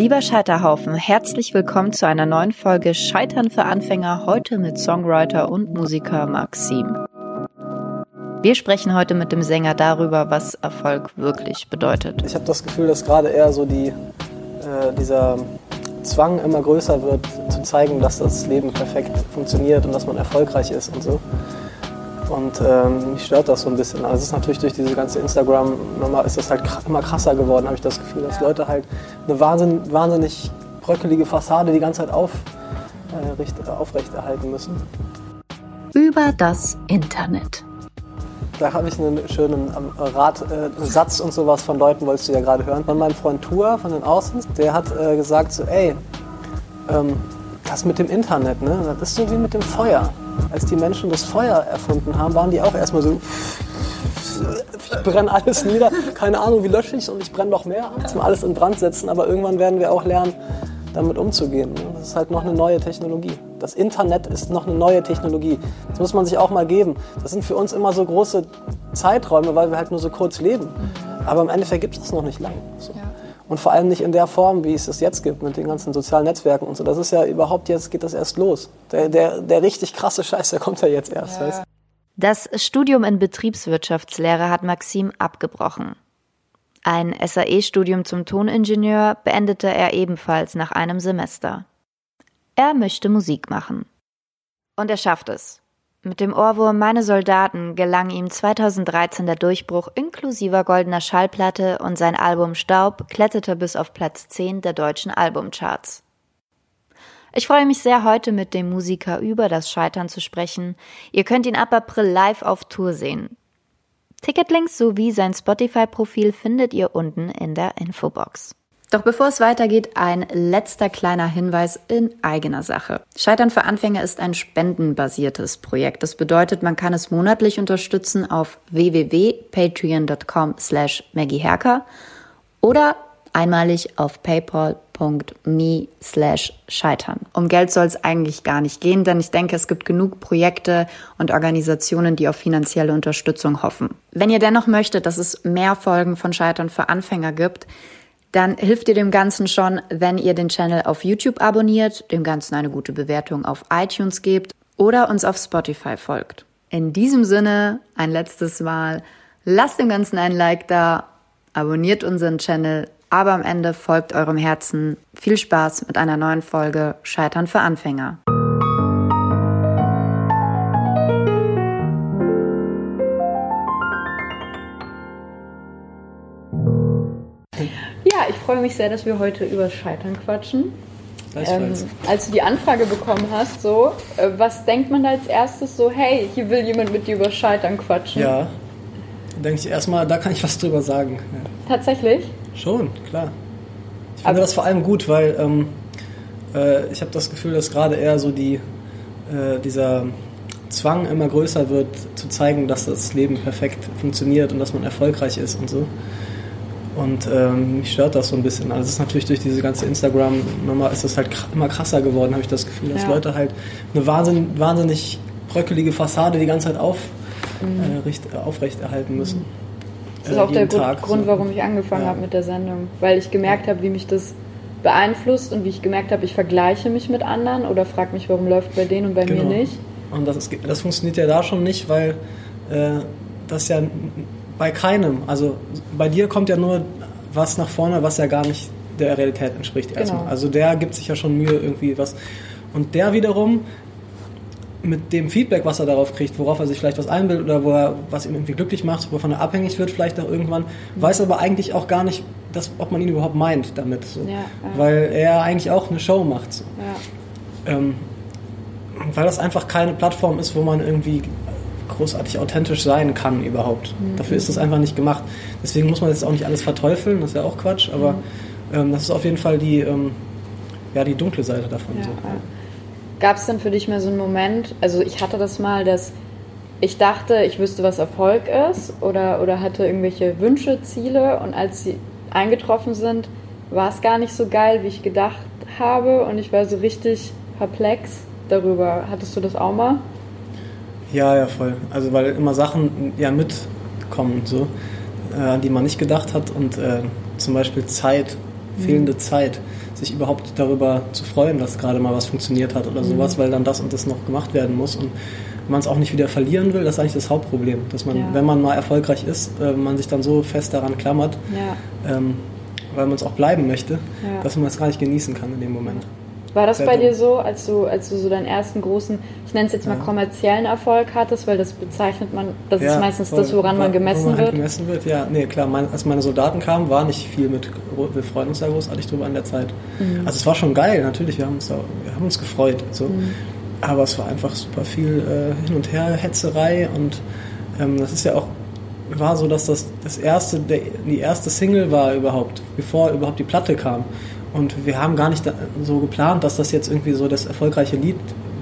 Lieber Scheiterhaufen, herzlich willkommen zu einer neuen Folge Scheitern für Anfänger, heute mit Songwriter und Musiker Maxim. Wir sprechen heute mit dem Sänger darüber, was Erfolg wirklich bedeutet. Ich habe das Gefühl, dass gerade eher so die, äh, dieser Zwang immer größer wird, zu zeigen, dass das Leben perfekt funktioniert und dass man erfolgreich ist und so. Und ähm, mich stört das so ein bisschen. Also es ist natürlich durch diese ganze Instagram-Nummer ist das halt immer krasser geworden, habe ich das Gefühl, dass Leute halt eine wahnsinn, wahnsinnig bröckelige Fassade die ganze Zeit auf, äh, aufrechterhalten müssen. Über das Internet. Da habe ich einen schönen ähm, Rat, äh, Satz und sowas von Leuten, wolltest du ja gerade hören, von meinem Freund Tour, von den Außens. Der hat äh, gesagt so, ey, ähm, das mit dem Internet, ne, das ist so wie mit dem Feuer als die Menschen das Feuer erfunden haben, waren die auch erstmal so, ich brenne alles nieder, keine Ahnung, wie lösche ich es und ich brenne noch mehr, dass wir alles in Brand setzen, aber irgendwann werden wir auch lernen, damit umzugehen. Das ist halt noch eine neue Technologie. Das Internet ist noch eine neue Technologie. Das muss man sich auch mal geben. Das sind für uns immer so große Zeiträume, weil wir halt nur so kurz leben. Aber im Endeffekt gibt es das noch nicht lang. So. Und vor allem nicht in der Form, wie es es jetzt gibt, mit den ganzen sozialen Netzwerken und so. Das ist ja überhaupt jetzt, geht das erst los. Der, der, der richtig krasse Scheiß, der kommt ja jetzt erst. Ja. Das Studium in Betriebswirtschaftslehre hat Maxim abgebrochen. Ein SAE-Studium zum Toningenieur beendete er ebenfalls nach einem Semester. Er möchte Musik machen. Und er schafft es. Mit dem Ohrwurm Meine Soldaten gelang ihm 2013 der Durchbruch inklusiver goldener Schallplatte und sein Album Staub kletterte bis auf Platz 10 der deutschen Albumcharts. Ich freue mich sehr, heute mit dem Musiker über das Scheitern zu sprechen. Ihr könnt ihn ab April live auf Tour sehen. Ticketlinks sowie sein Spotify-Profil findet ihr unten in der Infobox. Doch bevor es weitergeht, ein letzter kleiner Hinweis in eigener Sache. Scheitern für Anfänger ist ein spendenbasiertes Projekt. Das bedeutet, man kann es monatlich unterstützen auf www.patreon.com slash maggieherker oder einmalig auf paypal.me slash scheitern. Um Geld soll es eigentlich gar nicht gehen, denn ich denke, es gibt genug Projekte und Organisationen, die auf finanzielle Unterstützung hoffen. Wenn ihr dennoch möchtet, dass es mehr Folgen von Scheitern für Anfänger gibt, dann hilft ihr dem Ganzen schon, wenn ihr den Channel auf YouTube abonniert, dem Ganzen eine gute Bewertung auf iTunes gebt oder uns auf Spotify folgt. In diesem Sinne, ein letztes Mal, lasst dem Ganzen ein Like da, abonniert unseren Channel, aber am Ende folgt eurem Herzen. Viel Spaß mit einer neuen Folge Scheitern für Anfänger. Freue mich sehr, dass wir heute über Scheitern quatschen. Ähm, als du die Anfrage bekommen hast, so, äh, was denkt man da als erstes so, hey, hier will jemand mit dir über Scheitern quatschen? Ja, da denke ich erstmal, da kann ich was drüber sagen. Ja. Tatsächlich? Schon, klar. Ich finde Aber das vor allem gut, weil ähm, äh, ich habe das Gefühl, dass gerade eher so die, äh, dieser Zwang immer größer wird, zu zeigen, dass das Leben perfekt funktioniert und dass man erfolgreich ist und so. Und ähm, mich stört das so ein bisschen. Also es ist natürlich durch diese ganze Instagram-Nummer ist das halt immer krasser geworden, habe ich das Gefühl, dass ja. Leute halt eine wahnsinn, wahnsinnig bröckelige Fassade die ganze Zeit auf, mhm. äh, richt, aufrechterhalten müssen. Das ist äh, auch der Grund, Grund, warum ich angefangen ja. habe mit der Sendung. Weil ich gemerkt habe, wie mich das beeinflusst und wie ich gemerkt habe, ich vergleiche mich mit anderen oder frage mich, warum läuft bei denen und bei genau. mir nicht. Und das, ist, das funktioniert ja da schon nicht, weil äh, das ja bei keinem. Also bei dir kommt ja nur was nach vorne, was ja gar nicht der Realität entspricht erstmal. Genau. Also der gibt sich ja schon Mühe irgendwie was. Und der wiederum mit dem Feedback, was er darauf kriegt, worauf er sich vielleicht was einbildet oder wo er, was ihn irgendwie glücklich macht, wovon er abhängig wird vielleicht auch irgendwann, mhm. weiß aber eigentlich auch gar nicht, dass, ob man ihn überhaupt meint damit. So. Ja, ja. Weil er eigentlich auch eine Show macht. So. Ja. Ähm, weil das einfach keine Plattform ist, wo man irgendwie großartig authentisch sein kann überhaupt. Mhm. Dafür ist das einfach nicht gemacht. Deswegen muss man jetzt auch nicht alles verteufeln, das ist ja auch Quatsch, aber mhm. ähm, das ist auf jeden Fall die, ähm, ja, die dunkle Seite davon. Ja, so. Gab es denn für dich mal so einen Moment, also ich hatte das mal, dass ich dachte, ich wüsste, was Erfolg ist oder, oder hatte irgendwelche Wünsche, Ziele und als sie eingetroffen sind, war es gar nicht so geil, wie ich gedacht habe und ich war so richtig perplex darüber. Hattest du das auch mal? Ja, ja, voll. Also weil immer Sachen ja mitkommen, so, äh, an die man nicht gedacht hat und äh, zum Beispiel Zeit mhm. fehlende Zeit, sich überhaupt darüber zu freuen, dass gerade mal was funktioniert hat oder mhm. sowas, weil dann das und das noch gemacht werden muss. Und man es auch nicht wieder verlieren will, das ist eigentlich das Hauptproblem. Dass man, ja. wenn man mal erfolgreich ist, äh, man sich dann so fest daran klammert, ja. ähm, weil man es auch bleiben möchte, ja. dass man es gar nicht genießen kann in dem Moment. War das bei dir so, als du, als du so deinen ersten großen, ich nenne es jetzt mal ja. kommerziellen Erfolg hattest, weil das bezeichnet man, das ja, ist meistens voll, das, woran man gemessen woran wird? gemessen wird, ja. Nee, klar, mein, als meine Soldaten kamen, war nicht viel mit, wir freuen uns da großartig drüber in der Zeit. Mhm. Also es war schon geil, natürlich, wir haben uns, auch, wir haben uns gefreut. So. Mhm. Aber es war einfach super viel äh, Hin und Her, Hetzerei und ähm, das ist ja auch war so, dass das das erste, der, die erste Single war überhaupt, bevor überhaupt die Platte kam. Und wir haben gar nicht so geplant, dass das jetzt irgendwie so das erfolgreiche Lied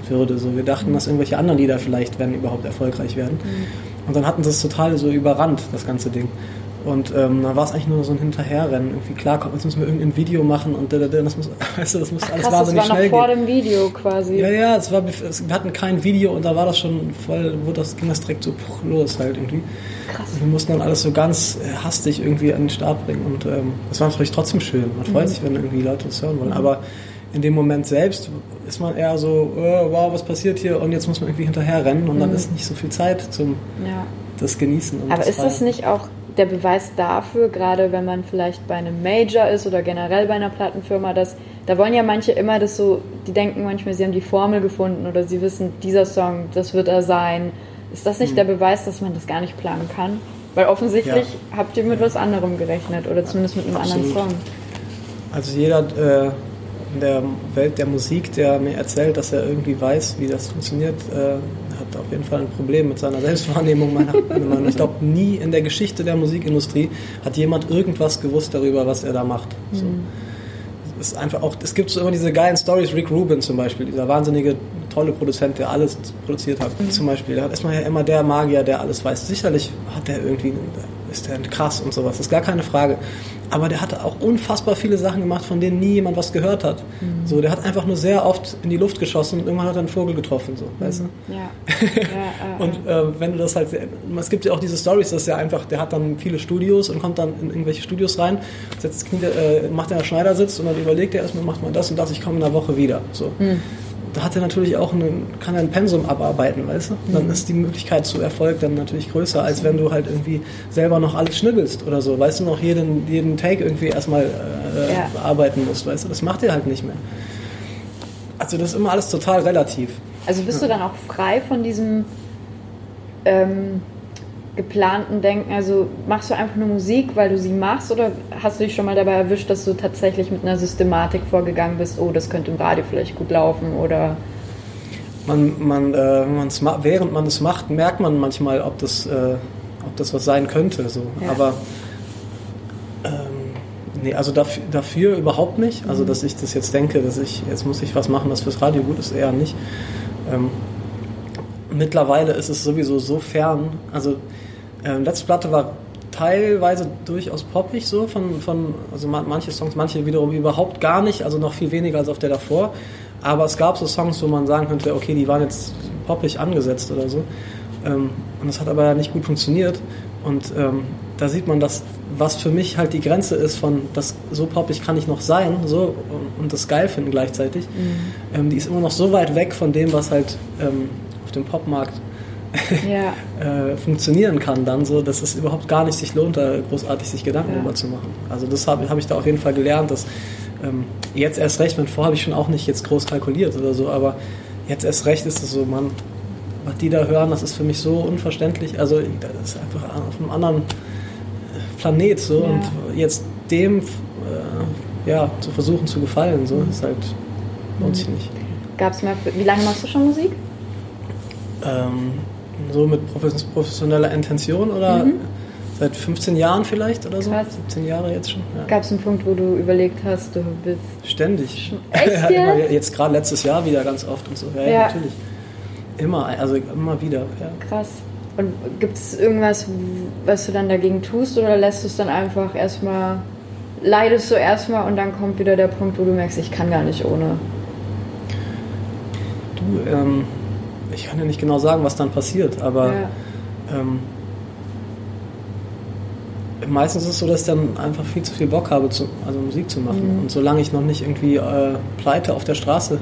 würde. So, wir dachten, dass irgendwelche anderen Lieder vielleicht, wenn überhaupt, erfolgreich werden. Mhm. Und dann hatten sie es total so überrannt, das ganze Ding. Und ähm, dann war es eigentlich nur so ein Hinterherrennen. Irgendwie klar, komm, jetzt müssen wir irgendein Video machen und das muss, weißt du, das muss Ach, alles krass, wahnsinnig das war noch vor dem Video quasi. Ja, ja, es war, wir hatten kein Video und da war das schon voll, wo das ging das direkt so los halt irgendwie. Krass. Und wir mussten dann alles so ganz äh, hastig irgendwie an den Start bringen und ähm, das war natürlich trotzdem schön. Man freut mhm. sich, wenn irgendwie Leute das hören wollen. Aber in dem Moment selbst ist man eher so, oh, wow, was passiert hier? Und jetzt muss man irgendwie hinterher rennen und mhm. dann ist nicht so viel Zeit zum ja. Das Genießen. Aber das ist das nicht auch der Beweis dafür, gerade wenn man vielleicht bei einem Major ist oder generell bei einer Plattenfirma, dass da wollen ja manche immer das so, die denken manchmal, sie haben die Formel gefunden oder sie wissen, dieser Song, das wird er sein. Ist das nicht mhm. der Beweis, dass man das gar nicht planen kann? Weil offensichtlich ja. habt ihr mit was anderem gerechnet oder zumindest mit einem Absolut. anderen Song. Also jeder äh, in der Welt der Musik, der mir erzählt, dass er irgendwie weiß, wie das funktioniert, äh, hat auf jeden Fall ein Problem mit seiner Selbstwahrnehmung, meiner, Meinung Ich glaube, nie in der Geschichte der Musikindustrie hat jemand irgendwas gewusst darüber, was er da macht. So. Mhm. Es, ist einfach auch, es gibt so immer diese geilen Stories, Rick Rubin zum Beispiel, dieser wahnsinnige, tolle Produzent, der alles produziert hat, mhm. zum Beispiel. Da ist man ja immer der Magier, der alles weiß. Sicherlich hat der irgendwie, ist der krass und sowas, das ist gar keine Frage aber der hat auch unfassbar viele Sachen gemacht, von denen nie jemand was gehört hat. Mhm. So, der hat einfach nur sehr oft in die Luft geschossen und irgendwann hat er einen Vogel getroffen, so, mhm. weißt du? Ja. ja äh, und äh, wenn du das halt, es gibt ja auch diese Stories, dass er einfach, der hat dann viele Studios und kommt dann in irgendwelche Studios rein, setzt, äh, macht er Schneidersitz und dann überlegt er erstmal, macht man das und das, ich komme in einer Woche wieder. So. Mhm da hat er natürlich auch einen, kann er ein Pensum abarbeiten, weißt du? Dann mhm. ist die Möglichkeit zu Erfolg dann natürlich größer, als wenn du halt irgendwie selber noch alles schnibbelst oder so, weißt du, noch jeden, jeden Take irgendwie erstmal äh, ja. bearbeiten musst, weißt du? Das macht er halt nicht mehr. Also das ist immer alles total relativ. Also bist ja. du dann auch frei von diesem ähm, geplanten Denken? Also machst du einfach nur Musik, weil du sie machst oder hast du dich schon mal dabei erwischt, dass du tatsächlich mit einer Systematik vorgegangen bist, oh, das könnte im Radio vielleicht gut laufen oder... Man, man, äh, während man es macht, merkt man manchmal, ob das, äh, ob das was sein könnte. So. Ja. Aber ähm, nee, also dafür, dafür, überhaupt nicht. Also mhm. dass ich das jetzt denke, dass ich jetzt muss ich was machen, was fürs Radio gut ist, eher nicht. Ähm, mittlerweile ist es sowieso so fern. Also ähm, letzte Platte war teilweise durchaus poppig so von, von also manche Songs, manche wiederum überhaupt gar nicht, also noch viel weniger als auf der davor. Aber es gab so Songs, wo man sagen könnte, okay, die waren jetzt poppig angesetzt oder so. Ähm, und das hat aber nicht gut funktioniert. Und ähm, da sieht man, dass was für mich halt die Grenze ist von das so poppig kann ich noch sein, so und das geil finden gleichzeitig. Mhm. Ähm, die ist immer noch so weit weg von dem, was halt ähm, auf dem Popmarkt ja. äh, funktionieren kann dann so, dass es überhaupt gar nicht sich lohnt, da großartig sich Gedanken ja. darüber zu machen. Also das habe hab ich da auf jeden Fall gelernt, dass ähm, jetzt erst recht, mit vor habe ich schon auch nicht jetzt groß kalkuliert oder so, aber jetzt erst recht ist es so, man, was die da hören, das ist für mich so unverständlich. Also das ist einfach auf einem anderen äh, Planet so ja. und jetzt dem äh, ja, zu versuchen zu gefallen, so ist halt lohnt sich nicht. Gab's mal, wie lange machst du schon Musik? Ähm, so mit professioneller Intention oder mhm. seit 15 Jahren vielleicht oder so? Krass. 17 Jahre jetzt schon. Ja. Gab es einen Punkt, wo du überlegt hast, du bist. Ständig. Echt? Jetzt? jetzt gerade letztes Jahr wieder ganz oft und so. Ja, ja. natürlich. Immer, also immer wieder. Ja. Krass. Und gibt es irgendwas, was du dann dagegen tust oder lässt du es dann einfach erstmal, leidest du erstmal und dann kommt wieder der Punkt, wo du merkst, ich kann gar nicht ohne? Du, ähm, ich kann ja nicht genau sagen, was dann passiert, aber ja. ähm, meistens ist es so, dass ich dann einfach viel zu viel Bock habe, zu, also Musik zu machen. Mhm. Und solange ich noch nicht irgendwie äh, pleite auf der Straße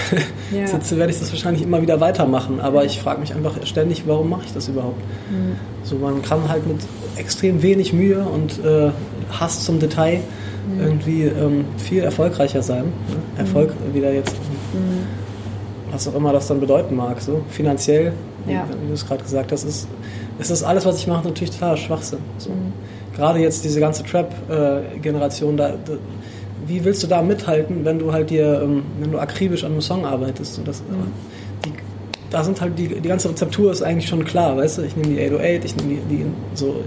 ja. sitze, werde ich das wahrscheinlich immer wieder weitermachen. Aber ich frage mich einfach ständig, warum mache ich das überhaupt? Mhm. So, man kann halt mit extrem wenig Mühe und äh, Hass zum Detail mhm. irgendwie ähm, viel erfolgreicher sein. Ne? Mhm. Erfolg wieder jetzt, mhm. Was auch immer das dann bedeuten mag. So finanziell, ja. wie, du es gerade gesagt hast, ist, ist das alles, was ich mache, natürlich total Schwachsinn. So. Mhm. Gerade jetzt diese ganze Trap-Generation, da, da wie willst du da mithalten, wenn du halt dir, ähm, wenn du akribisch an einem Song arbeitest? Und das, mhm. die, da sind halt die, die ganze Rezeptur ist eigentlich schon klar, weißt du? Ich nehme die 808, ich nehme die, die so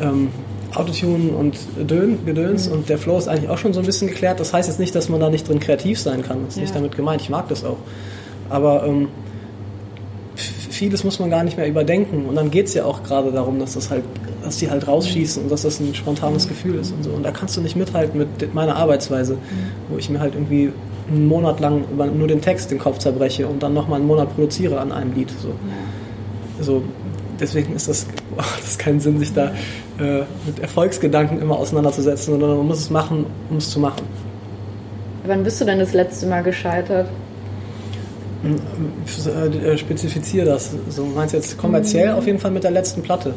ähm, Autotune und Dön, Gedöns mhm. und der Flow ist eigentlich auch schon so ein bisschen geklärt. Das heißt jetzt nicht, dass man da nicht drin kreativ sein kann. Das ist ja. nicht damit gemeint. Ich mag das auch. Aber ähm, vieles muss man gar nicht mehr überdenken. Und dann geht es ja auch gerade darum, dass das halt dass die halt rausschießen und dass das ein spontanes Gefühl ist und so. Und da kannst du nicht mithalten mit meiner Arbeitsweise, wo ich mir halt irgendwie einen Monat lang nur den Text den Kopf zerbreche und dann nochmal einen Monat produziere an einem Lied. So. so deswegen ist das, oh, das ist keinen Sinn, sich da äh, mit Erfolgsgedanken immer auseinanderzusetzen, sondern man muss es machen, um es zu machen. Wann bist du denn das letzte Mal gescheitert? Hm, äh, äh, spezifiziere das. So meinst du jetzt kommerziell mhm. auf jeden Fall mit der letzten Platte.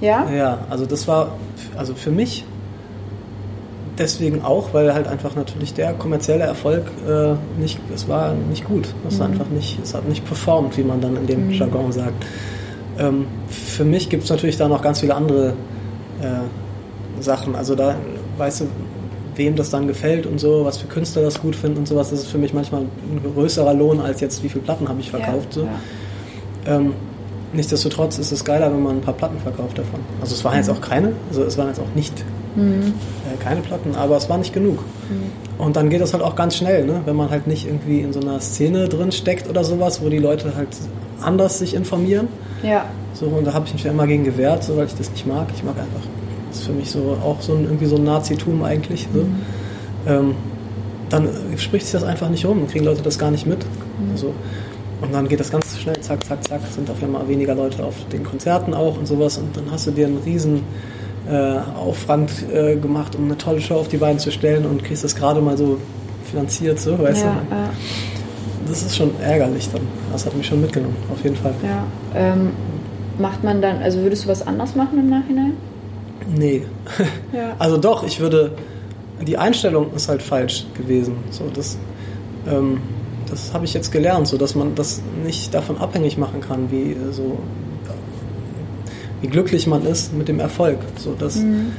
Ja? Ja, also das war, also für mich deswegen auch, weil halt einfach natürlich der kommerzielle Erfolg äh, nicht, es war nicht gut. Es mhm. einfach nicht, es hat nicht performt, wie man dann in dem mhm. Jargon sagt. Ähm, für mich gibt es natürlich da noch ganz viele andere äh, Sachen. Also da, weißt du, wem das dann gefällt und so, was für Künstler das gut finden und sowas, das ist für mich manchmal ein größerer Lohn als jetzt, wie viele Platten habe ich verkauft. Ja, so. Ja. Ähm, Nichtsdestotrotz ist es geiler, wenn man ein paar Platten verkauft davon. Also es waren jetzt auch keine, also es waren jetzt auch nicht mhm. äh, keine Platten, aber es war nicht genug. Mhm. Und dann geht das halt auch ganz schnell, ne? wenn man halt nicht irgendwie in so einer Szene drin steckt oder sowas, wo die Leute halt anders sich informieren. Ja. So, und da habe ich mich ja immer gegen gewehrt, so, weil ich das nicht mag. Ich mag einfach, das ist für mich so auch so ein, irgendwie so ein Nazitum eigentlich. So. Mhm. Ähm, dann spricht sich das einfach nicht um, kriegen Leute das gar nicht mit. Mhm. Also, und dann geht das ganz schnell, zack, zack, zack, sind auf einmal weniger Leute auf den Konzerten auch und sowas. Und dann hast du dir einen riesen äh, Aufwand äh, gemacht, um eine tolle Show auf die Beine zu stellen und kriegst das gerade mal so finanziert, so, weißt ja, du? Ja. Das ist schon ärgerlich dann. Das hat mich schon mitgenommen, auf jeden Fall. Ja. Ähm, macht man dann, also würdest du was anders machen im Nachhinein? Nee. Ja. Also doch, ich würde, die Einstellung ist halt falsch gewesen. So, das, ähm, das habe ich jetzt gelernt, so dass man das nicht davon abhängig machen kann, wie so wie glücklich man ist mit dem Erfolg. So das, mhm.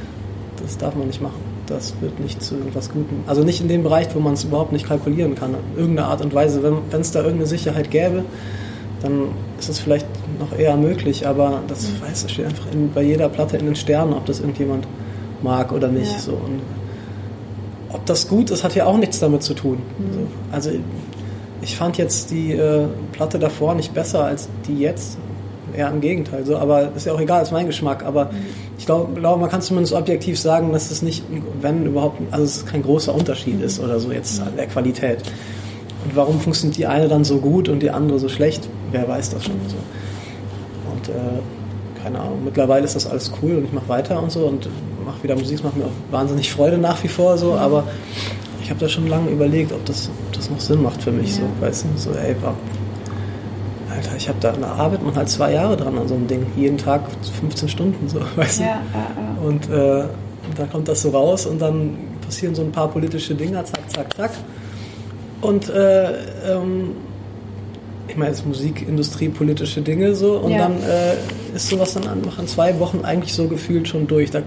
das darf man nicht machen. Das wird nicht zu irgendwas Gutem. Also nicht in dem Bereich, wo man es überhaupt nicht kalkulieren kann. In irgendeiner Art und Weise. Wenn es da irgendeine Sicherheit gäbe, dann ist es vielleicht noch eher möglich. Aber das mhm. weiß, steht einfach in, bei jeder Platte in den Sternen, ob das irgendjemand mag oder nicht. Ja. So. Und ob das gut ist, hat ja auch nichts damit zu tun. Mhm. Also ich fand jetzt die äh, Platte davor nicht besser als die jetzt. Eher im Gegenteil. So, aber ist ja auch egal, ist mein Geschmack. Aber ich glaube, glaub, man kann zumindest objektiv sagen, dass es nicht, wenn überhaupt, also es kein großer Unterschied ist oder so jetzt an der Qualität. Warum funktioniert die eine dann so gut und die andere so schlecht? Wer weiß das schon so. Und äh, keine Ahnung, mittlerweile ist das alles cool und ich mache weiter und so und mache wieder Musik, es macht mir auch wahnsinnig Freude nach wie vor so, aber ich habe da schon lange überlegt, ob das, ob das noch Sinn macht für mich. Ja. So, weißt du, so, ey, Alter, ich habe da eine Arbeit man halt zwei Jahre dran an so einem Ding. Jeden Tag 15 Stunden, so, weißt du. Ja, ja, und äh, dann kommt das so raus und dann passieren so ein paar politische Dinge, zack, zack, zack. Und äh, ähm, ich meine, jetzt Musikindustrie, politische Dinge so. Und dann äh, ist sowas dann nach zwei Wochen eigentlich so gefühlt schon durch. Da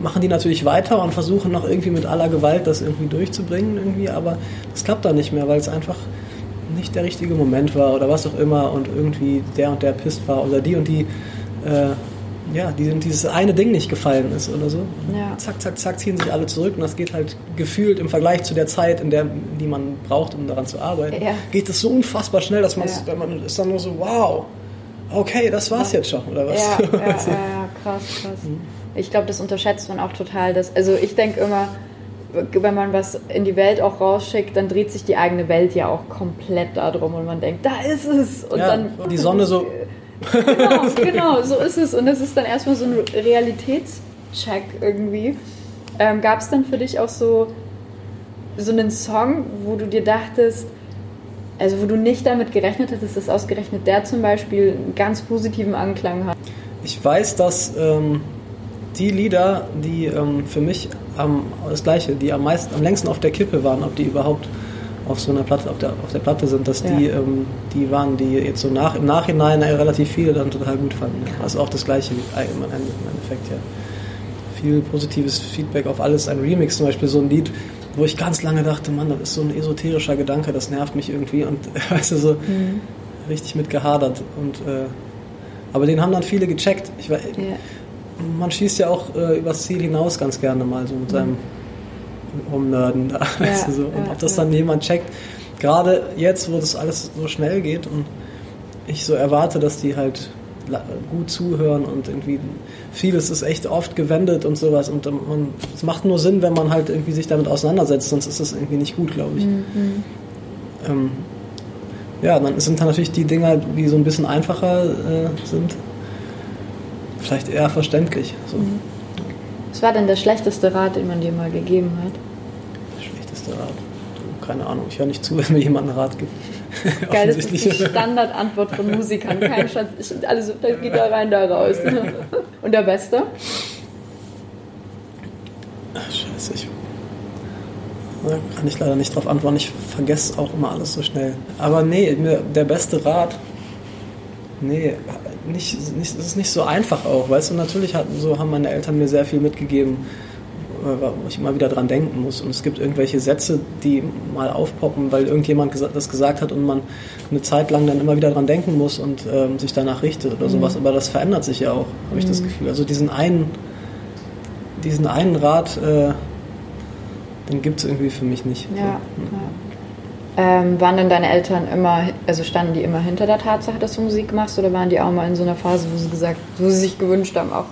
machen die natürlich weiter und versuchen noch irgendwie mit aller Gewalt das irgendwie durchzubringen, irgendwie, aber das klappt dann nicht mehr, weil es einfach nicht der richtige Moment war oder was auch immer und irgendwie der und der pisst war oder die und die, äh, ja, die, dieses eine Ding nicht gefallen ist oder so. Ja. Zack, zack, zack, ziehen sich alle zurück und das geht halt gefühlt im Vergleich zu der Zeit, in der, die man braucht, um daran zu arbeiten, ja. geht das so unfassbar schnell, dass ja. man ist dann nur so, wow, okay, das war's jetzt schon, oder was? Ja, ja, ja krass, krass. Mhm. Ich glaube, das unterschätzt man auch total. Dass, also ich denke immer, wenn man was in die Welt auch rausschickt, dann dreht sich die eigene Welt ja auch komplett darum und man denkt, da ist es. Und ja, dann die Sonne so. genau, genau, so ist es. Und das ist dann erstmal so ein Realitätscheck check irgendwie. Ähm, Gab es dann für dich auch so, so einen Song, wo du dir dachtest, also wo du nicht damit gerechnet hättest, dass ausgerechnet der zum Beispiel einen ganz positiven Anklang hat? Ich weiß, dass ähm, die Lieder, die ähm, für mich am, das Gleiche, die am meisten, am längsten auf der Kippe waren, ob die überhaupt auf so einer Platte, auf der, auf der Platte sind, dass ja. die, ähm, die waren, die jetzt so nach, im Nachhinein relativ viele dann total gut fanden. Also auch das Gleiche im Endeffekt, ja. Viel positives Feedback auf alles. Ein Remix zum Beispiel, so ein Lied, wo ich ganz lange dachte, Mann, das ist so ein esoterischer Gedanke, das nervt mich irgendwie und weißt du, so mhm. richtig mit gehadert. Und, äh, aber den haben dann viele gecheckt. Ich, ja. Man schießt ja auch äh, übers Ziel hinaus ganz gerne mal so mit mhm. seinem Rumnörden da. Ja, weißt du, so. Und ja, ob das dann jemand checkt, gerade jetzt, wo das alles so schnell geht und ich so erwarte, dass die halt gut zuhören und irgendwie vieles ist echt oft gewendet und sowas und es macht nur Sinn, wenn man halt irgendwie sich damit auseinandersetzt, sonst ist das irgendwie nicht gut, glaube ich. Mhm. Ähm, ja, dann sind dann natürlich die Dinger, die so ein bisschen einfacher äh, sind, vielleicht eher verständlich. So. Mhm. Was war denn der schlechteste Rat, den man dir mal gegeben hat? Der Rat? Keine Ahnung, ich höre nicht zu, wenn mir jemand einen Rat gibt. Geil, das ist die Standardantwort von Musikern. Kein Schatz, alles da geht da rein, da raus. Und der Beste? Ach, scheiße, ich da kann ich leider nicht drauf antworten. Ich vergesse auch immer alles so schnell. Aber nee, der beste Rat. Nee, nicht, nicht, das ist nicht so einfach auch. Weißt du, natürlich hatten, so haben meine Eltern mir sehr viel mitgegeben wo ich immer wieder dran denken muss. Und es gibt irgendwelche Sätze, die mal aufpoppen, weil irgendjemand das gesagt hat und man eine Zeit lang dann immer wieder dran denken muss und ähm, sich danach richtet oder mhm. sowas. Aber das verändert sich ja auch, habe ich das mhm. Gefühl. Also diesen einen, diesen einen Rat, äh, den gibt es irgendwie für mich nicht. Ja, so. ja. Ähm, waren denn deine Eltern immer, also standen die immer hinter der Tatsache, dass du Musik machst oder waren die auch mal in so einer Phase, wo sie gesagt, wo sie sich gewünscht haben, auch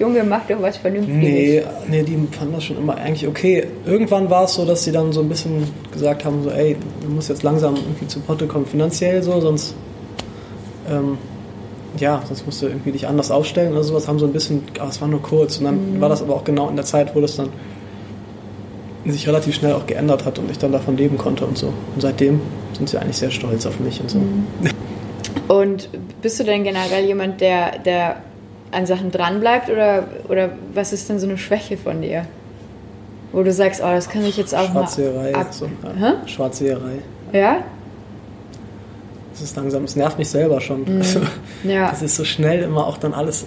Junge, mach doch was Vernünftiges. Nee, nee, die fanden das schon immer eigentlich okay. Irgendwann war es so, dass sie dann so ein bisschen gesagt haben, so, ey, du musst jetzt langsam irgendwie zu Potte kommen, finanziell so, sonst, ähm, ja, sonst musst du irgendwie dich anders aufstellen oder sowas, haben so ein bisschen, aber es war nur kurz. Und dann mhm. war das aber auch genau in der Zeit, wo das dann sich relativ schnell auch geändert hat und ich dann davon leben konnte und so. Und seitdem sind sie eigentlich sehr stolz auf mich und so. Mhm. Und bist du denn generell jemand, der, der an Sachen dranbleibt oder, oder was ist denn so eine Schwäche von dir? Wo du sagst, oh, das kann ich jetzt auch Schwarzseherei, mal ab so, ja. Schwarzseherei. Ja? Das ist langsam, es nervt mich selber schon. Mhm. Also, ja. Das ist so schnell immer auch dann alles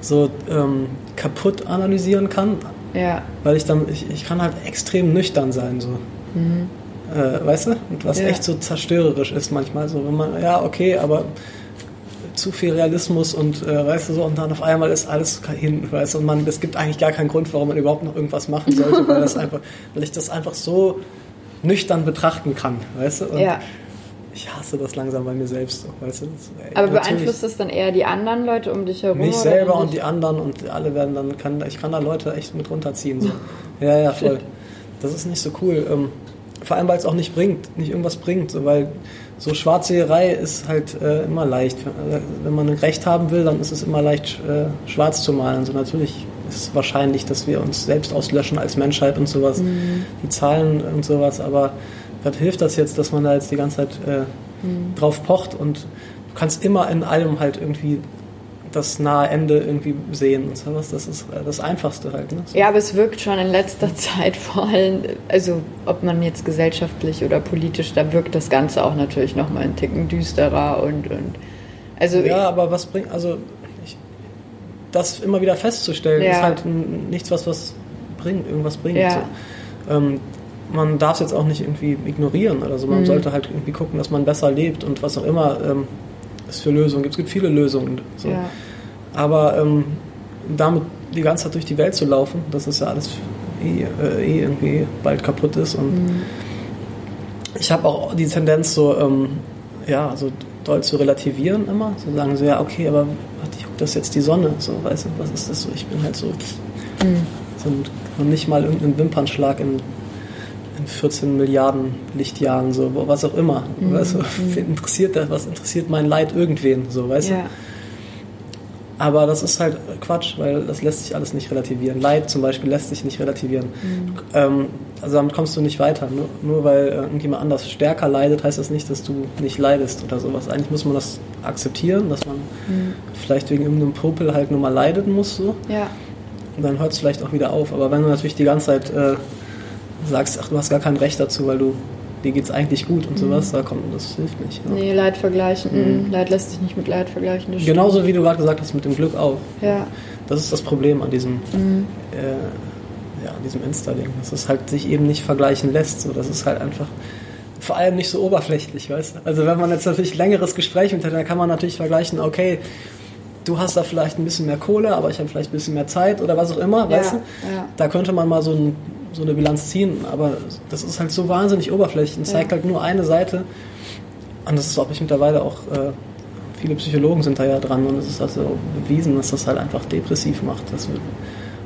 so ähm, kaputt analysieren kann. Ja. Weil ich dann, ich, ich kann halt extrem nüchtern sein, so. Mhm. Äh, weißt du? Und was ja. echt so zerstörerisch ist manchmal. So, wenn man, ja, okay, aber zu viel Realismus und äh, weißt du so, und dann auf einmal ist alles hin, weißt du, und man, es gibt eigentlich gar keinen Grund, warum man überhaupt noch irgendwas machen sollte, weil das einfach, weil ich das einfach so nüchtern betrachten kann, weißt du? Und ja. Ich hasse das langsam bei mir selbst, weißt du? Das, Aber beeinflusst das dann eher die anderen Leute um dich herum? Mich selber und die anderen und alle werden dann, kann, ich kann da Leute echt mit runterziehen. So. ja, ja, voll. Das ist nicht so cool. Ähm, vor allem, weil es auch nicht bringt, nicht irgendwas bringt, so, weil so Schwarzseherei ist halt äh, immer leicht. Wenn man ein Recht haben will, dann ist es immer leicht, äh, schwarz zu malen. So natürlich ist es wahrscheinlich, dass wir uns selbst auslöschen als Menschheit und sowas, mhm. die Zahlen und sowas, aber was hilft das jetzt, dass man da jetzt die ganze Zeit äh, mhm. drauf pocht und du kannst immer in allem halt irgendwie das nahe Ende irgendwie sehen und sowas. Das ist äh, das Einfachste halt. Ne? So. Ja, aber es wirkt schon in letzter Zeit vor allem, also ob man jetzt gesellschaftlich oder politisch, da wirkt das Ganze auch natürlich nochmal einen Ticken düsterer und, und also Ja, aber was bringt, also ich, das immer wieder festzustellen, ja. ist halt nichts, was was bringt, irgendwas bringt. Ja. So. Ähm, man darf es jetzt auch nicht irgendwie ignorieren oder so. Man mhm. sollte halt irgendwie gucken, dass man besser lebt und was auch immer ähm, es für Lösungen gibt. Es gibt viele Lösungen. So. Ja. Aber ähm, damit die ganze Zeit durch die Welt zu laufen, das ist ja alles eh, äh, eh irgendwie bald kaputt ist. Und mhm. ich habe auch die Tendenz, so, ähm, ja, so doll zu relativieren immer. So sagen so, ja, okay, aber was juckt das jetzt die Sonne? So, weißt du, was ist das so? Ich bin halt so, mhm. so nicht mal irgendein Wimpernschlag in in 14 Milliarden Lichtjahren, so, was auch immer. Mhm. Du, interessiert das, was interessiert mein Leid irgendwen, so, weißt ja. du? Aber das ist halt Quatsch, weil das lässt sich alles nicht relativieren. Leid zum Beispiel lässt sich nicht relativieren. Mhm. Ähm, also damit kommst du nicht weiter. Nur, nur weil äh, irgendjemand anders stärker leidet, heißt das nicht, dass du nicht leidest oder sowas. Eigentlich muss man das akzeptieren, dass man Mhm. vielleicht wegen irgendeinem Popel halt nur mal leiden muss. So. Ja. Und dann hört es vielleicht auch wieder auf. Aber wenn du natürlich die ganze Zeit äh, sagst, ach, du hast gar kein Recht dazu, weil du dir geht's eigentlich gut und sowas, da kommt das hilft nicht. Ja. Mhm. Nee, Leid vergleichen. mhm. Leid lässt sich nicht mit Leid vergleichen. das stimmt. Genauso wie du gerade gesagt hast mit dem Glück auch. Ja. Das ist das Problem an diesem, Mhm. äh, ja, an diesem Insta-Ding, dass es halt sich eben nicht vergleichen lässt. So, das ist halt einfach vor allem nicht so oberflächlich, weißt du? Also wenn man jetzt natürlich längeres Gespräch mit hat, dann kann man natürlich vergleichen, okay, du hast da vielleicht ein bisschen mehr Kohle, aber ich habe vielleicht ein bisschen mehr Zeit oder was auch immer, Ja, weißt du? ja. Da könnte man mal so, ein, so eine Bilanz ziehen, aber das ist halt so wahnsinnig oberflächlich und zeigt Ja. halt nur eine Seite. Und das ist, glaube ich, mittlerweile auch, äh, viele Psychologen sind da ja dran und es ist also bewiesen, dass das halt einfach depressiv macht. Das wird,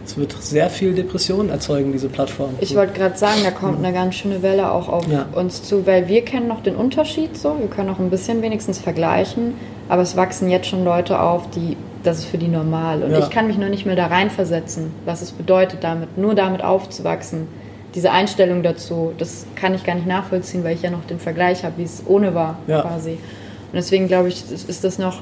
das wird sehr viel Depression erzeugen, diese Plattform. Ich wollte gerade sagen, da kommt eine ganz schöne Welle auch auf Ja. uns zu, weil wir kennen noch den Unterschied so, wir können auch ein bisschen wenigstens vergleichen, aber es wachsen jetzt schon Leute auf, die, das ist für die normal. Und Ja. ich kann mich noch nicht mehr da reinversetzen, was es bedeutet, damit, nur damit aufzuwachsen. Diese Einstellung dazu, das kann ich gar nicht nachvollziehen, weil ich ja noch den Vergleich habe, wie es ohne war, Ja. quasi. Und deswegen glaube ich, ist ist das noch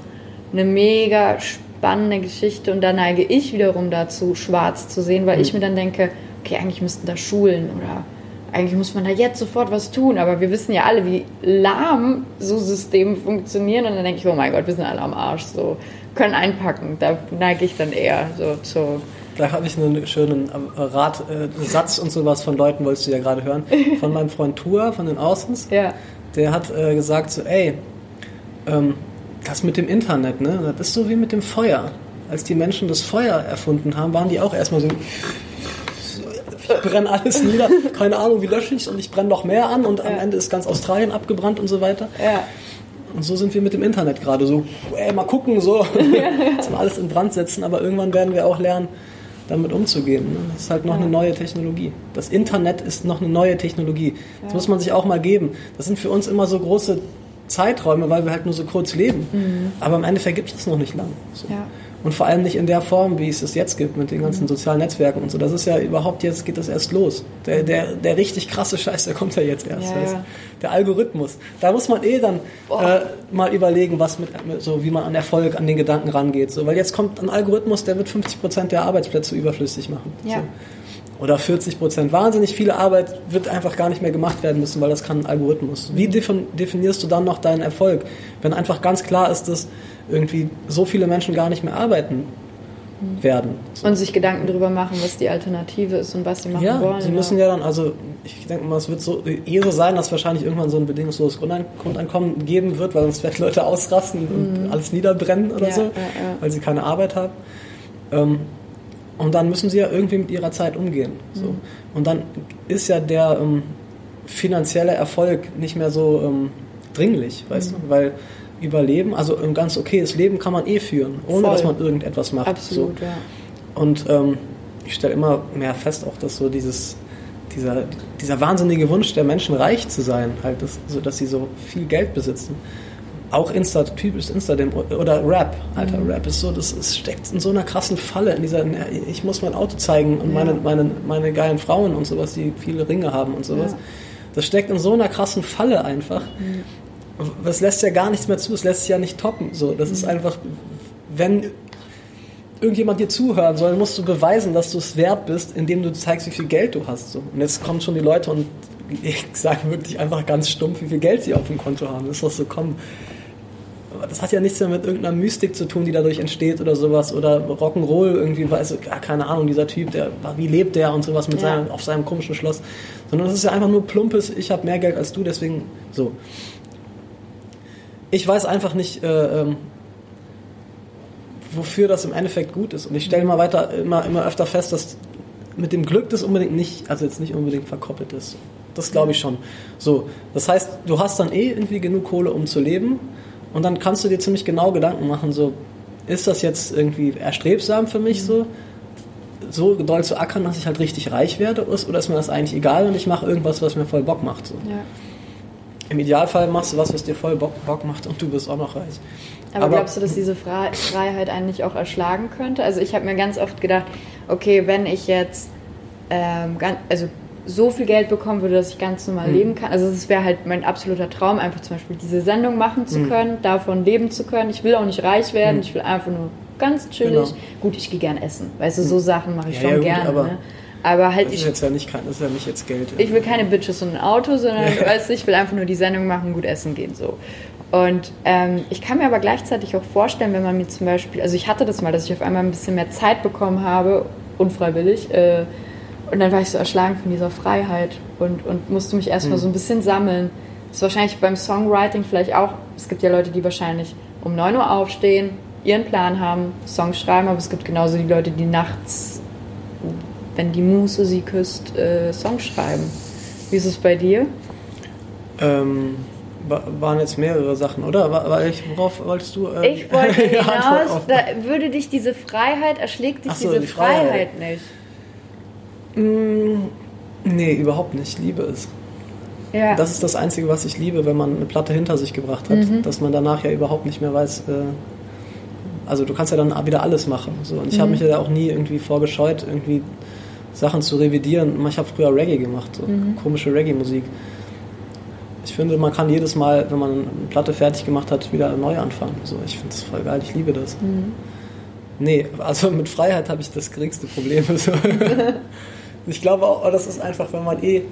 eine mega spannende Geschichte und da neige ich wiederum dazu, schwarz zu sehen, weil ich mir dann denke, okay, eigentlich müssten da Schulen oder eigentlich muss man da jetzt sofort was tun, aber wir wissen ja alle, wie lahm so Systeme funktionieren und dann denke ich, oh mein Gott, wir sind alle am Arsch, so können einpacken, da neige ich dann eher so zu. Da habe ich einen schönen äh, Rat, äh, Satz und sowas von Leuten, wolltest du ja gerade hören, von meinem Freund Tua, von den Außens. Ja, Der hat äh, gesagt so, ey, ähm, das mit dem Internet, ne, das ist so wie mit dem Feuer. Als die Menschen das Feuer erfunden haben, waren die auch erstmal so, ich brenne alles nieder, keine Ahnung, wie lösche ich und ich brenne noch mehr an und am Ja. Ende ist ganz Australien abgebrannt und so weiter. ja, Und so sind wir mit dem Internet gerade so, ey, mal gucken, so, dass wir alles in Brand setzen, aber irgendwann werden wir auch lernen, damit umzugehen. Ne? Das ist halt noch Ja. eine neue Technologie. Das Internet ist noch eine neue Technologie. Das muss man sich auch mal geben. Das sind für uns immer so große Zeiträume, weil wir halt nur so kurz leben. Aber im Endeffekt gibt es das noch nicht lang. So. Mhm. Ja. Und vor allem nicht in der Form, wie es es jetzt gibt mit den ganzen sozialen Netzwerken und so. Das ist ja überhaupt jetzt geht das erst los. Der, der, der richtig krasse Scheiß, der kommt ja jetzt erst. Ja, ja. Der Algorithmus. Da muss man eh dann äh, mal überlegen, was mit, mit so wie man an Erfolg, an den Gedanken rangeht. So, weil jetzt kommt ein Algorithmus, der wird 50 Prozent der Arbeitsplätze überflüssig machen. Ja. So. Oder 40 Prozent. Wahnsinnig viele Arbeit wird einfach gar nicht mehr gemacht werden müssen, weil das kann ein Algorithmus. Wie defin- definierst du dann noch deinen Erfolg? Wenn einfach ganz klar ist, dass irgendwie so viele Menschen gar nicht mehr arbeiten werden. So. Und sich Gedanken darüber machen, was die Alternative ist und was sie machen Ja, wollen. sie müssen ja dann, also ich denke mal, es wird so eher so sein, dass wahrscheinlich irgendwann so ein bedingungsloses Grundein Grundeinkommen geben wird, weil sonst werden Leute ausrasten und alles niederbrennen oder Mhm. Ja, so, ja. weil sie keine Arbeit haben. Ähm, und dann müssen sie ja irgendwie mit ihrer Zeit umgehen. So. Mhm. Und dann ist ja der ähm, finanzielle Erfolg nicht mehr so ähm, dringlich, weißt Mhm. du, weil Überleben, also ein ganz okayes Leben kann man eh führen, ohne Voll. dass man irgendetwas macht. Absolut, so. ja. Und ähm, ich stelle immer mehr fest, auch dass so dieses, dieser, dieser wahnsinnige Wunsch der Menschen, reich zu sein, halt, das, so, dass sie so viel Geld besitzen. Auch Insta, typisch Insta oder Rap, alter Mhm. Rap ist so, das es steckt in so einer krassen Falle, in dieser, ich muss mein Auto zeigen und Ja. meine, meine, meine geilen Frauen und sowas, die viele Ringe haben und sowas. Ja. Das steckt in so einer krassen Falle einfach. Das lässt ja gar nichts mehr zu, es lässt sich ja nicht toppen. So, das ist einfach, wenn irgendjemand dir zuhören soll, musst du beweisen, dass du es wert bist, indem du zeigst, wie viel Geld du hast. So. Und jetzt kommen schon die Leute und sagen wirklich einfach ganz stumpf, wie viel Geld sie auf dem Konto haben. Das ist doch so, komm. Das hat ja nichts mehr mit irgendeiner Mystik zu tun, die dadurch entsteht oder sowas. Oder Rock'n'Roll irgendwie, weißt du, ah, keine Ahnung, dieser Typ, der, wie lebt der und sowas mit Ja. seinem, auf seinem komischen Schloss. Sondern es ist ja einfach nur plumpes, ich habe mehr Geld als du, deswegen so. Ich weiß einfach nicht, äh, ähm, wofür das im Endeffekt gut ist. Und ich stelle immer weiter, immer, immer öfter fest, dass mit dem Glück das unbedingt nicht, also jetzt nicht unbedingt verkoppelt ist. Das glaube ich schon. So, das heißt, du hast dann eh irgendwie genug Kohle, um zu leben. Und dann kannst du dir ziemlich genau Gedanken machen, so, ist das jetzt irgendwie erstrebsam für mich so? So doll zu ackern, dass ich halt richtig reich werde? Oder ist mir das eigentlich egal und ich mache irgendwas, was mir voll Bock macht? So. Ja. im Idealfall machst du was, was dir voll Bock, Bock macht und du bist auch noch reich. Aber, Aber glaubst du, dass diese Freiheit eigentlich auch erschlagen könnte? Also ich habe mir ganz oft gedacht, okay, wenn ich jetzt ähm, ganz, also so viel Geld bekommen würde, dass ich ganz normal mhm. leben kann. Also es wäre halt mein absoluter Traum, einfach zum Beispiel diese Sendung machen zu mhm. können, davon leben zu können. Ich will auch nicht reich werden, mhm. ich will einfach nur ganz chillig. Genau. Gut, ich gehe gern essen. Weißt du, so hm. Sachen mache ich ja, schon ja, gerne. Aber, ne? aber halt das ist ich, jetzt ja nicht, das ist ja nicht jetzt Geld. Ich will keine Bitches und ein Auto, sondern ja. weißt du, ich will einfach nur die Sendung machen, gut essen gehen so. Und ähm, ich kann mir aber gleichzeitig auch vorstellen, wenn man mir zum Beispiel, also ich hatte das mal, dass ich auf einmal ein bisschen mehr Zeit bekommen habe, unfreiwillig, äh, und dann war ich so erschlagen von dieser Freiheit und, und musste mich erstmal mhm. so ein bisschen sammeln. Das ist wahrscheinlich beim Songwriting vielleicht auch, es gibt ja Leute, die wahrscheinlich um 9 Uhr aufstehen, ihren Plan haben, Songs schreiben, aber es gibt genauso die Leute, die nachts, wenn die Muse sie küsst, äh, Songs schreiben. Wie ist es bei dir? Ähm, waren jetzt mehrere Sachen, oder? War, ich, worauf wolltest du? Äh, ich wollte hinaus, da würde dich diese Freiheit, erschlägt dich so, diese die Freiheit. Freiheit nicht? Mm, nee, überhaupt nicht. Ich liebe es. Ja. Das ist das Einzige, was ich liebe, wenn man eine Platte hinter sich gebracht hat, mhm. dass man danach ja überhaupt nicht mehr weiß. Äh, also du kannst ja dann wieder alles machen. So. Und ich mhm. habe mich ja auch nie irgendwie vorgescheut, irgendwie Sachen zu revidieren. Ich habe früher Reggae gemacht, so mhm. komische Reggae-Musik. Ich finde, man kann jedes Mal, wenn man eine Platte fertig gemacht hat, wieder neu anfangen. So, ich finde das voll geil, ich liebe das. Mhm. Nee, also mit Freiheit habe ich das geringste Problem. Ich glaube auch, das ist einfach, wenn man eh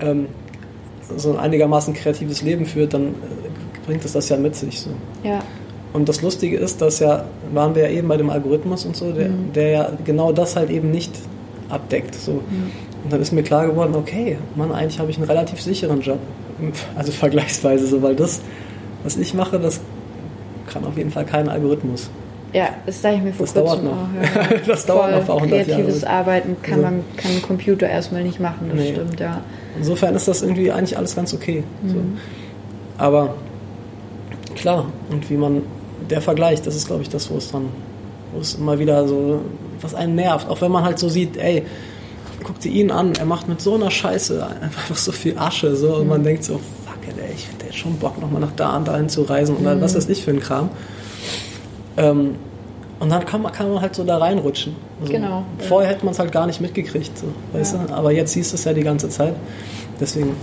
ähm, so ein einigermaßen kreatives Leben führt, dann äh, bringt es das ja mit sich. So. Ja. Und das Lustige ist, dass ja, waren wir ja eben bei dem Algorithmus und so, der, mhm. der ja genau das halt eben nicht abdeckt. So. Mhm. Und dann ist mir klar geworden, okay, Mann, eigentlich habe ich einen relativ sicheren Job. Also vergleichsweise so, weil das, was ich mache, das kann auf jeden Fall kein Algorithmus. Ja, das sage ich mir vor das kurzem dauert noch. auch. Ja. das dauert noch ein paar hundert Kreatives Jahre. Arbeiten kann so. man kann ein Computer erstmal nicht machen, das nee. stimmt, ja. Insofern ist das irgendwie eigentlich alles ganz okay. Mhm. So. Aber klar, und wie man der Vergleich, das ist glaube ich das, wo es dann, wo es immer wieder so, was einen nervt. Auch wenn man halt so sieht, ey, guck dir ihn an, er macht mit so einer Scheiße einfach so viel Asche, so, und man mhm. denkt so, fuck it, ey, ich hätte jetzt schon Bock, nochmal nach da und dahin zu reisen oder mhm. was weiß ich für ein Kram. Ähm, und dann kann man, kann man halt so da reinrutschen. Also genau. Vorher hätte man es halt gar nicht mitgekriegt, so, weißt ja. du? Aber jetzt siehst du es ja die ganze Zeit. Deswegen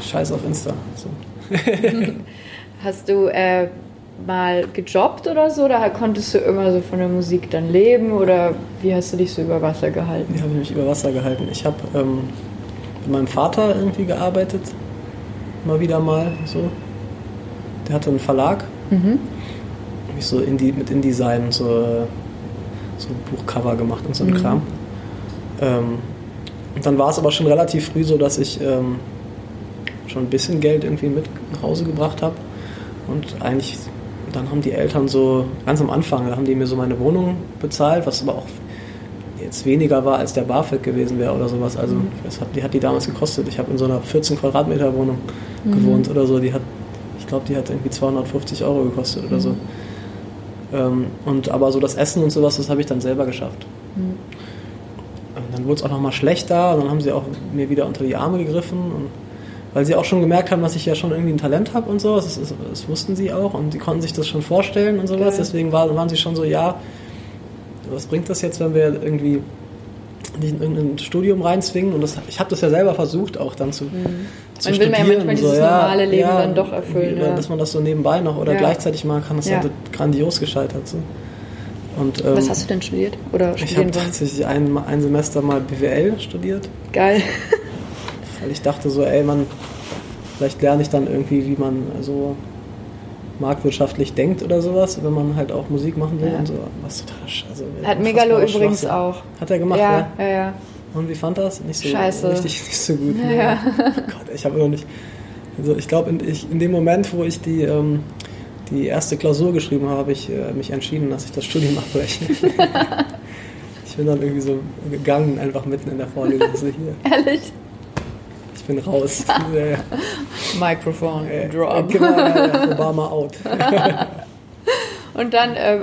scheiß auf Insta. So. Hast du äh, mal gejobbt oder so? Oder konntest du immer so von der Musik dann leben? Oder wie hast du dich so über Wasser gehalten? Wie habe ich mich über Wasser gehalten? Ich habe ähm, mit meinem Vater irgendwie gearbeitet. Mal wieder mal so. Der hatte einen Verlag. Mhm mich so Indie, mit InDesign so, so Buchcover gemacht und so ein mhm. Kram. Ähm, und dann war es aber schon relativ früh so, dass ich ähm, schon ein bisschen Geld irgendwie mit nach Hause gebracht habe. Und eigentlich, dann haben die Eltern so, ganz am Anfang, da haben die mir so meine Wohnung bezahlt, was aber auch jetzt weniger war, als der BAföG gewesen wäre oder sowas. Also mhm. hat, die hat die damals gekostet. Ich habe in so einer 14 Quadratmeter Wohnung mhm. gewohnt oder so. Die hat, ich glaube, die hat irgendwie 250 Euro gekostet oder so. Ähm, und aber so das Essen und sowas, das habe ich dann selber geschafft. Mhm. dann wurde es auch nochmal schlechter, dann haben sie auch mir wieder unter die Arme gegriffen. Und, weil sie auch schon gemerkt haben, dass ich ja schon irgendwie ein Talent habe und so, das, das, das, wussten sie auch und sie konnten sich das schon vorstellen und sowas. Okay. Deswegen war, waren sie schon so, ja, was bringt das jetzt, wenn wir irgendwie in irgendein Studium reinzwingen. Und das, ich habe das ja selber versucht, auch dann zu, mhm. zu man studieren. Man will ja manchmal dieses ja, normale Leben ja, dann doch erfüllen. Ja. Dass man das so nebenbei noch oder gleichzeitig machen kann, das ja. halt grandios gescheitert. So. Und, ähm, Was hast du denn studiert? Oder ich habe tatsächlich ein, ein Semester mal BWL studiert. Geil. Weil ich dachte so, ey, man, vielleicht lerne ich dann irgendwie, wie man so marktwirtschaftlich denkt oder sowas, wenn man halt auch Musik machen will ja. und so. Was total also, Hat Megalo übrigens auch. Hat er gemacht, ja? Ja, ja. Und wie fand das? Nicht so Scheiße. richtig nicht so gut. Ja, ja. Gott, ich habe noch nicht. Also ich glaube, in, in, dem Moment, wo ich die, ähm, die erste Klausur geschrieben habe, habe ich äh, mich entschieden, dass ich das Studium abbreche. ich bin dann irgendwie so gegangen, einfach mitten in der Vorlesung. Ehrlich? Ich bin raus. Mikrofon äh, drop. Genau, Obama out. Und dann äh,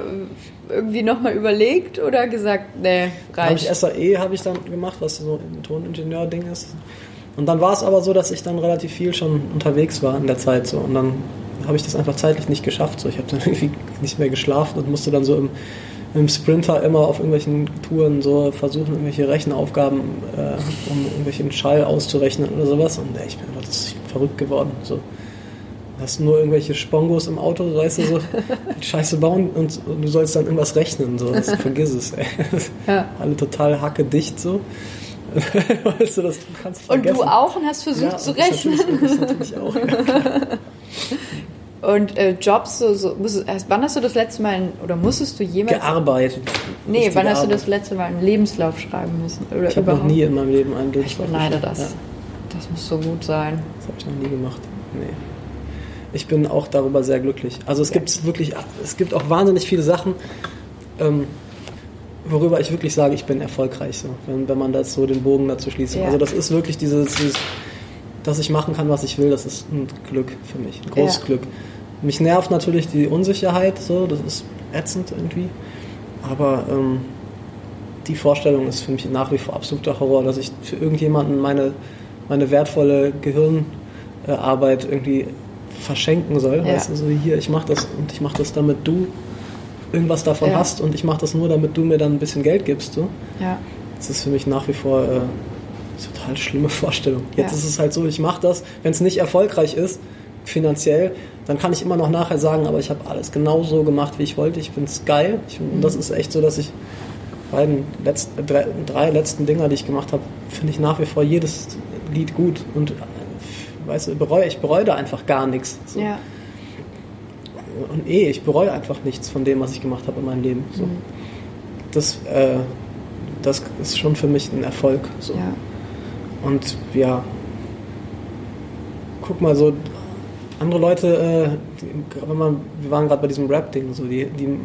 irgendwie nochmal überlegt oder gesagt, nee, reicht? Hab ich SAE habe ich dann gemacht, was so ein Toningenieur-Ding ist. Und dann war es aber so, dass ich dann relativ viel schon unterwegs war in der Zeit so und dann habe ich das einfach zeitlich nicht geschafft. So. Ich habe dann irgendwie nicht mehr geschlafen und musste dann so im, im Sprinter immer auf irgendwelchen Touren so versuchen, irgendwelche Rechenaufgaben, äh, um irgendwelchen Schall auszurechnen oder sowas. Und ey, ich bin einfach verrückt geworden. So. Hast nur irgendwelche Spongos im Auto, weißt du, so Scheiße bauen und, und, du sollst dann irgendwas rechnen. So. Das, vergiss es, ey. Ja. Alle total hacke dicht so. weißt du, das du kannst vergessen. Und du auch und hast versucht ja, zu rechnen. Das natürlich, das natürlich auch, ja, Und äh, Jobs, so, so, musst, wann hast du das letzte Mal, in, oder musstest du jemals... Gearbeitet. Nee, wann hast du das letzte Mal einen Lebenslauf schreiben müssen? Oder ich habe noch nie in meinem Leben einen Lebenslauf Ich beneide das. Ja. Das muss so gut sein. Das habe ich noch nie gemacht. Nee. Ich bin auch darüber sehr glücklich. Also es ja. gibt wirklich, es gibt auch wahnsinnig viele Sachen, ähm, worüber ich wirklich sage, ich bin erfolgreich, so, wenn, wenn man das so den Bogen dazu schließt. Ja. Also das ist wirklich dieses, dieses dass ich machen kann, was ich will, das ist ein Glück für mich, ein großes ja. Glück. Mich nervt natürlich die Unsicherheit, so, das ist ätzend irgendwie. Aber ähm, die Vorstellung ist für mich nach wie vor absoluter Horror, dass ich für irgendjemanden meine, meine wertvolle Gehirnarbeit irgendwie verschenken soll. Ja. Weißt du, so hier, ich mache das und ich mache das, damit du irgendwas davon ja. hast und ich mache das nur, damit du mir dann ein bisschen Geld gibst. So. Ja. Das ist für mich nach wie vor äh, total schlimme Vorstellung. Jetzt ja. ist es halt so, ich mache das, wenn es nicht erfolgreich ist, finanziell, dann kann ich immer noch nachher sagen, aber ich habe alles genau so gemacht, wie ich wollte. Ich finde es geil. Ich, mhm. Das ist echt so, dass ich bei den letzten, drei, drei, letzten Dinger, die ich gemacht habe, finde ich nach wie vor jedes Lied gut. Und weißt du, bereue, ich bereue da einfach gar nichts. So. Ja. Und eh, ich bereue einfach nichts von dem, was ich gemacht habe in meinem Leben. So. Mhm. Das, äh, das ist schon für mich ein Erfolg. So. Ja. Und ja, guck mal, so andere Leute, äh, die, wenn man, wir waren gerade bei diesem Rap-Ding, so die, die,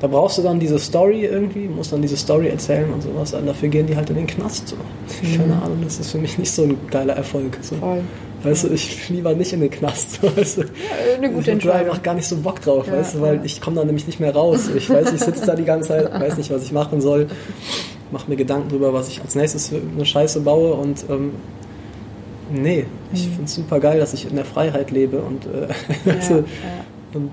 da brauchst du dann diese Story irgendwie, musst dann diese Story erzählen und sowas, und dafür gehen die halt in den Knast. So. Mhm. Keine Ahnung, das ist für mich nicht so ein geiler Erfolg. So. Voll. Weißt du, ich lieber nicht in den Knast. Weißt du? Ja, eine gute Entscheidung. Ich habe einfach gar nicht so Bock drauf, ja, weißt du, weil ja. ich komme da nämlich nicht mehr raus. Ich weiß, ich sitze da die ganze Zeit, weiß nicht, was ich machen soll, mache mir Gedanken darüber, was ich als nächstes für eine Scheiße baue und ähm, nee, ich mhm. finde es super geil, dass ich in der Freiheit lebe und, äh, ja, und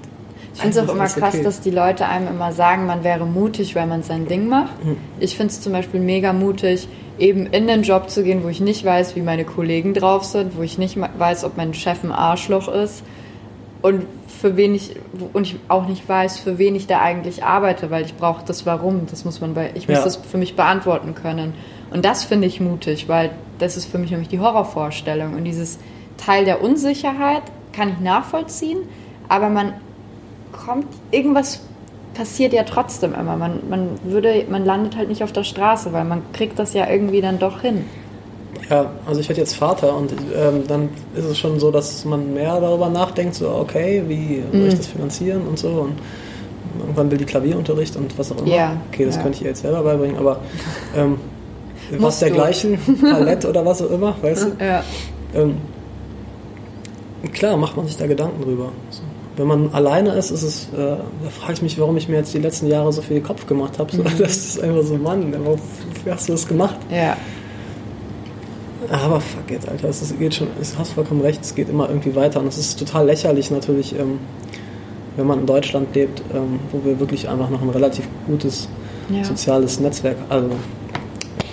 ich finde es auch immer krass, okay. dass die Leute einem immer sagen, man wäre mutig, weil man sein Ding macht. Mhm. Ich finde es zum Beispiel mega mutig, eben in den Job zu gehen, wo ich nicht weiß, wie meine Kollegen drauf sind, wo ich nicht weiß, ob mein Chef ein Arschloch ist und für wen ich und ich auch nicht weiß, für wen ich da eigentlich arbeite, weil ich brauche das Warum. Das muss man bei ich muss ja. das für mich beantworten können. Und das finde ich mutig, weil das ist für mich nämlich die Horrorvorstellung und dieses Teil der Unsicherheit kann ich nachvollziehen, aber man kommt irgendwas passiert ja trotzdem immer. Man, man, würde, man landet halt nicht auf der Straße, weil man kriegt das ja irgendwie dann doch hin. Ja, also ich werde jetzt Vater und ähm, dann ist es schon so, dass man mehr darüber nachdenkt, so okay, wie soll ich mhm. das finanzieren und so und irgendwann will die Klavierunterricht und was auch immer. Ja, okay, das ja. könnte ich ihr jetzt selber beibringen, aber ähm, was dergleichen, Palett oder was auch immer, weißt du? Ja. Ähm, klar macht man sich da Gedanken drüber. So wenn man alleine ist, ist es, äh, da frage ich mich, warum ich mir jetzt die letzten Jahre so viel Kopf gemacht habe. So, mhm. Das ist einfach so, Mann, wofür hast du das gemacht? Ja. Aber fuck it, Alter, es geht schon, du hast vollkommen recht, es geht immer irgendwie weiter. Und es ist total lächerlich natürlich, ähm, wenn man in Deutschland lebt, ähm, wo wir wirklich einfach noch ein relativ gutes ja. soziales Netzwerk, also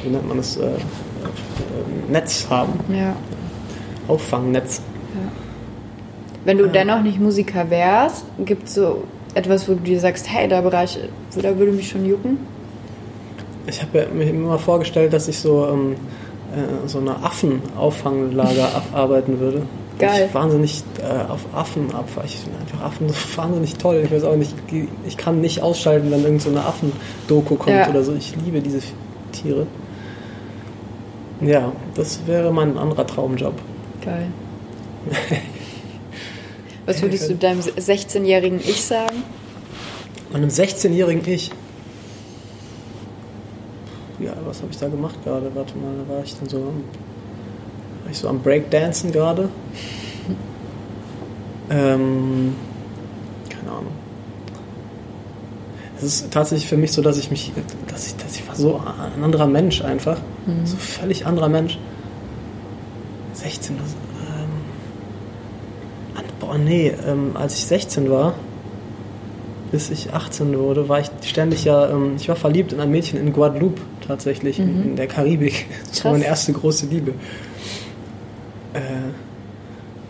wie nennt man das, äh, äh, Netz haben. Ja. Auffangnetz. Wenn du ja. dennoch nicht Musiker wärst, gibt es so etwas, wo du dir sagst, hey, der Bereich, da würde mich schon jucken? Ich habe mir immer vorgestellt, dass ich so ähm, äh, so eine Affenauffanglage arbeiten würde. Geil. Ich wahnsinnig äh, auf Affen abfahre. Ich finde einfach Affen so wahnsinnig toll. Ich weiß auch nicht, ich kann nicht ausschalten, wenn irgend so eine Affendoku kommt ja. oder so. Ich liebe diese Tiere. Ja, das wäre mein anderer Traumjob. Geil. Was würdest du deinem 16-jährigen Ich sagen? Meinem 16-jährigen Ich? Ja, was habe ich da gemacht gerade? Warte mal, da war ich dann so am, war ich so am Breakdancen gerade. ähm, keine Ahnung. Es ist tatsächlich für mich so, dass ich mich, dass ich, dass ich war so ein anderer Mensch einfach, mhm. so völlig anderer Mensch 16, das, ähm, boah, nee, ähm, als ich 16 war, bis ich 18 wurde, war ich ständig ja, ähm, ich war verliebt in ein Mädchen in Guadeloupe tatsächlich, mhm. in, der Karibik. Das war meine erste große Liebe. Äh,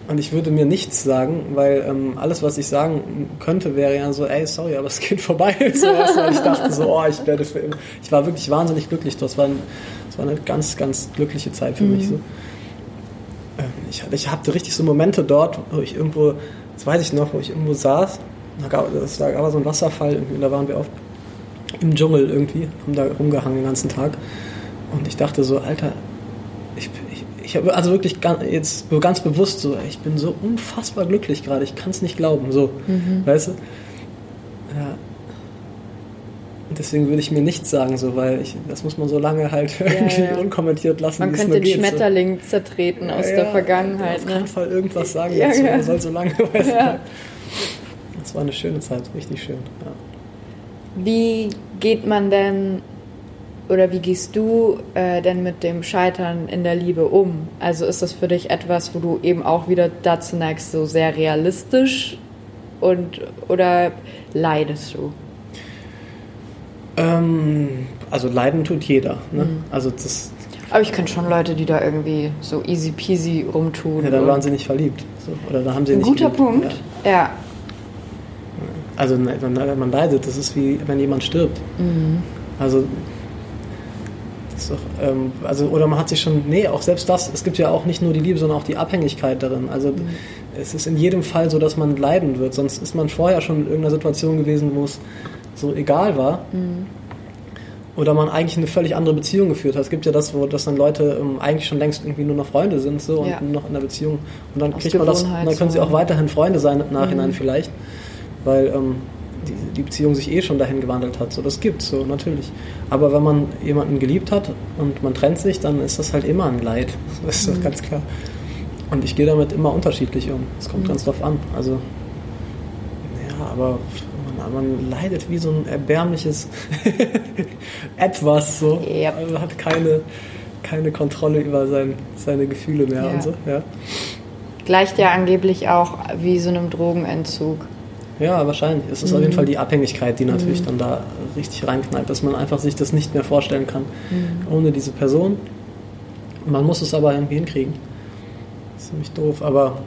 und ich würde mir nichts sagen, weil ähm, alles, was ich sagen könnte, wäre ja so, ey, sorry, aber es geht vorbei. so, ich dachte so, oh, ich werde für immer. Ich war wirklich wahnsinnig glücklich. Das war, ein, das war eine ganz, ganz glückliche Zeit für mhm. mich. So. Ähm, ich, ich hatte richtig so Momente dort, wo ich irgendwo, das weiß ich noch, wo ich irgendwo saß. Da gab, das war aber so ein Wasserfall, irgendwie, da waren wir oft im Dschungel irgendwie, haben da rumgehangen den ganzen Tag. Und ich dachte so, Alter, ich, ich, ich habe also wirklich ganz, jetzt ganz bewusst so, ich bin so unfassbar glücklich gerade, ich kann es nicht glauben, so, mhm. weißt du? Ja. Und deswegen würde ich mir nichts sagen, so, weil ich, das muss man so lange halt ja, irgendwie ja. unkommentiert lassen. Man könnte den Schmetterling so. zertreten aus ja, der Vergangenheit. Auf ne? keinen Fall irgendwas sagen ja, dazu, man soll so lange, weißt du. Das war eine schöne Zeit, richtig schön. Wie geht man denn oder wie gehst du äh, denn mit dem Scheitern in der Liebe um? Also ist das für dich etwas, wo du eben auch wieder dazu neigst, so sehr realistisch und oder leidest du? Ähm, also leiden tut jeder. Ne? Mhm. Also das. Aber ich kenne schon Leute, die da irgendwie so easy peasy rumtun. Ja, da waren sie nicht verliebt. So. Oder da haben sie Ein nicht guter geliebt. Punkt. Ja. ja. Also man, man leidet, das ist wie wenn jemand stirbt. Mhm. Also doch, ähm, also oder man hat sich schon, nee, auch selbst das, es gibt ja auch nicht nur die Liebe, sondern auch die Abhängigkeit darin. Also mhm. es ist in jedem Fall so, dass man leiden wird, sonst ist man vorher schon in irgendeiner Situation gewesen, wo es so egal war. Mhm. Oder man eigentlich eine völlig andere Beziehung geführt hat. Es gibt ja das, wo dass dann Leute ähm, eigentlich schon längst irgendwie nur noch Freunde sind so, ja. und nur noch in einer Beziehung. Und dann Aus kriegt man das, dann können sie auch weiterhin Freunde sein im Nachhinein mhm. vielleicht. Weil ähm, die, die Beziehung sich eh schon dahin gewandelt hat. So, das gibt's so, natürlich. Aber wenn man jemanden geliebt hat und man trennt sich, dann ist das halt immer ein Leid. Das ist doch mhm. ganz klar. Und ich gehe damit immer unterschiedlich um. Es kommt mhm. ganz drauf an. Also, ja, aber man, man leidet wie so ein erbärmliches Etwas so. Yep. Also hat keine, keine Kontrolle über sein, seine Gefühle mehr ja. und so. Ja. Gleicht ja angeblich auch wie so einem Drogenentzug. Ja, wahrscheinlich. Es ist mhm. auf jeden Fall die Abhängigkeit, die natürlich mhm. dann da richtig reinknallt, dass man einfach sich das nicht mehr vorstellen kann mhm. ohne diese Person. Man muss es aber irgendwie hinkriegen. Das ist ziemlich doof, aber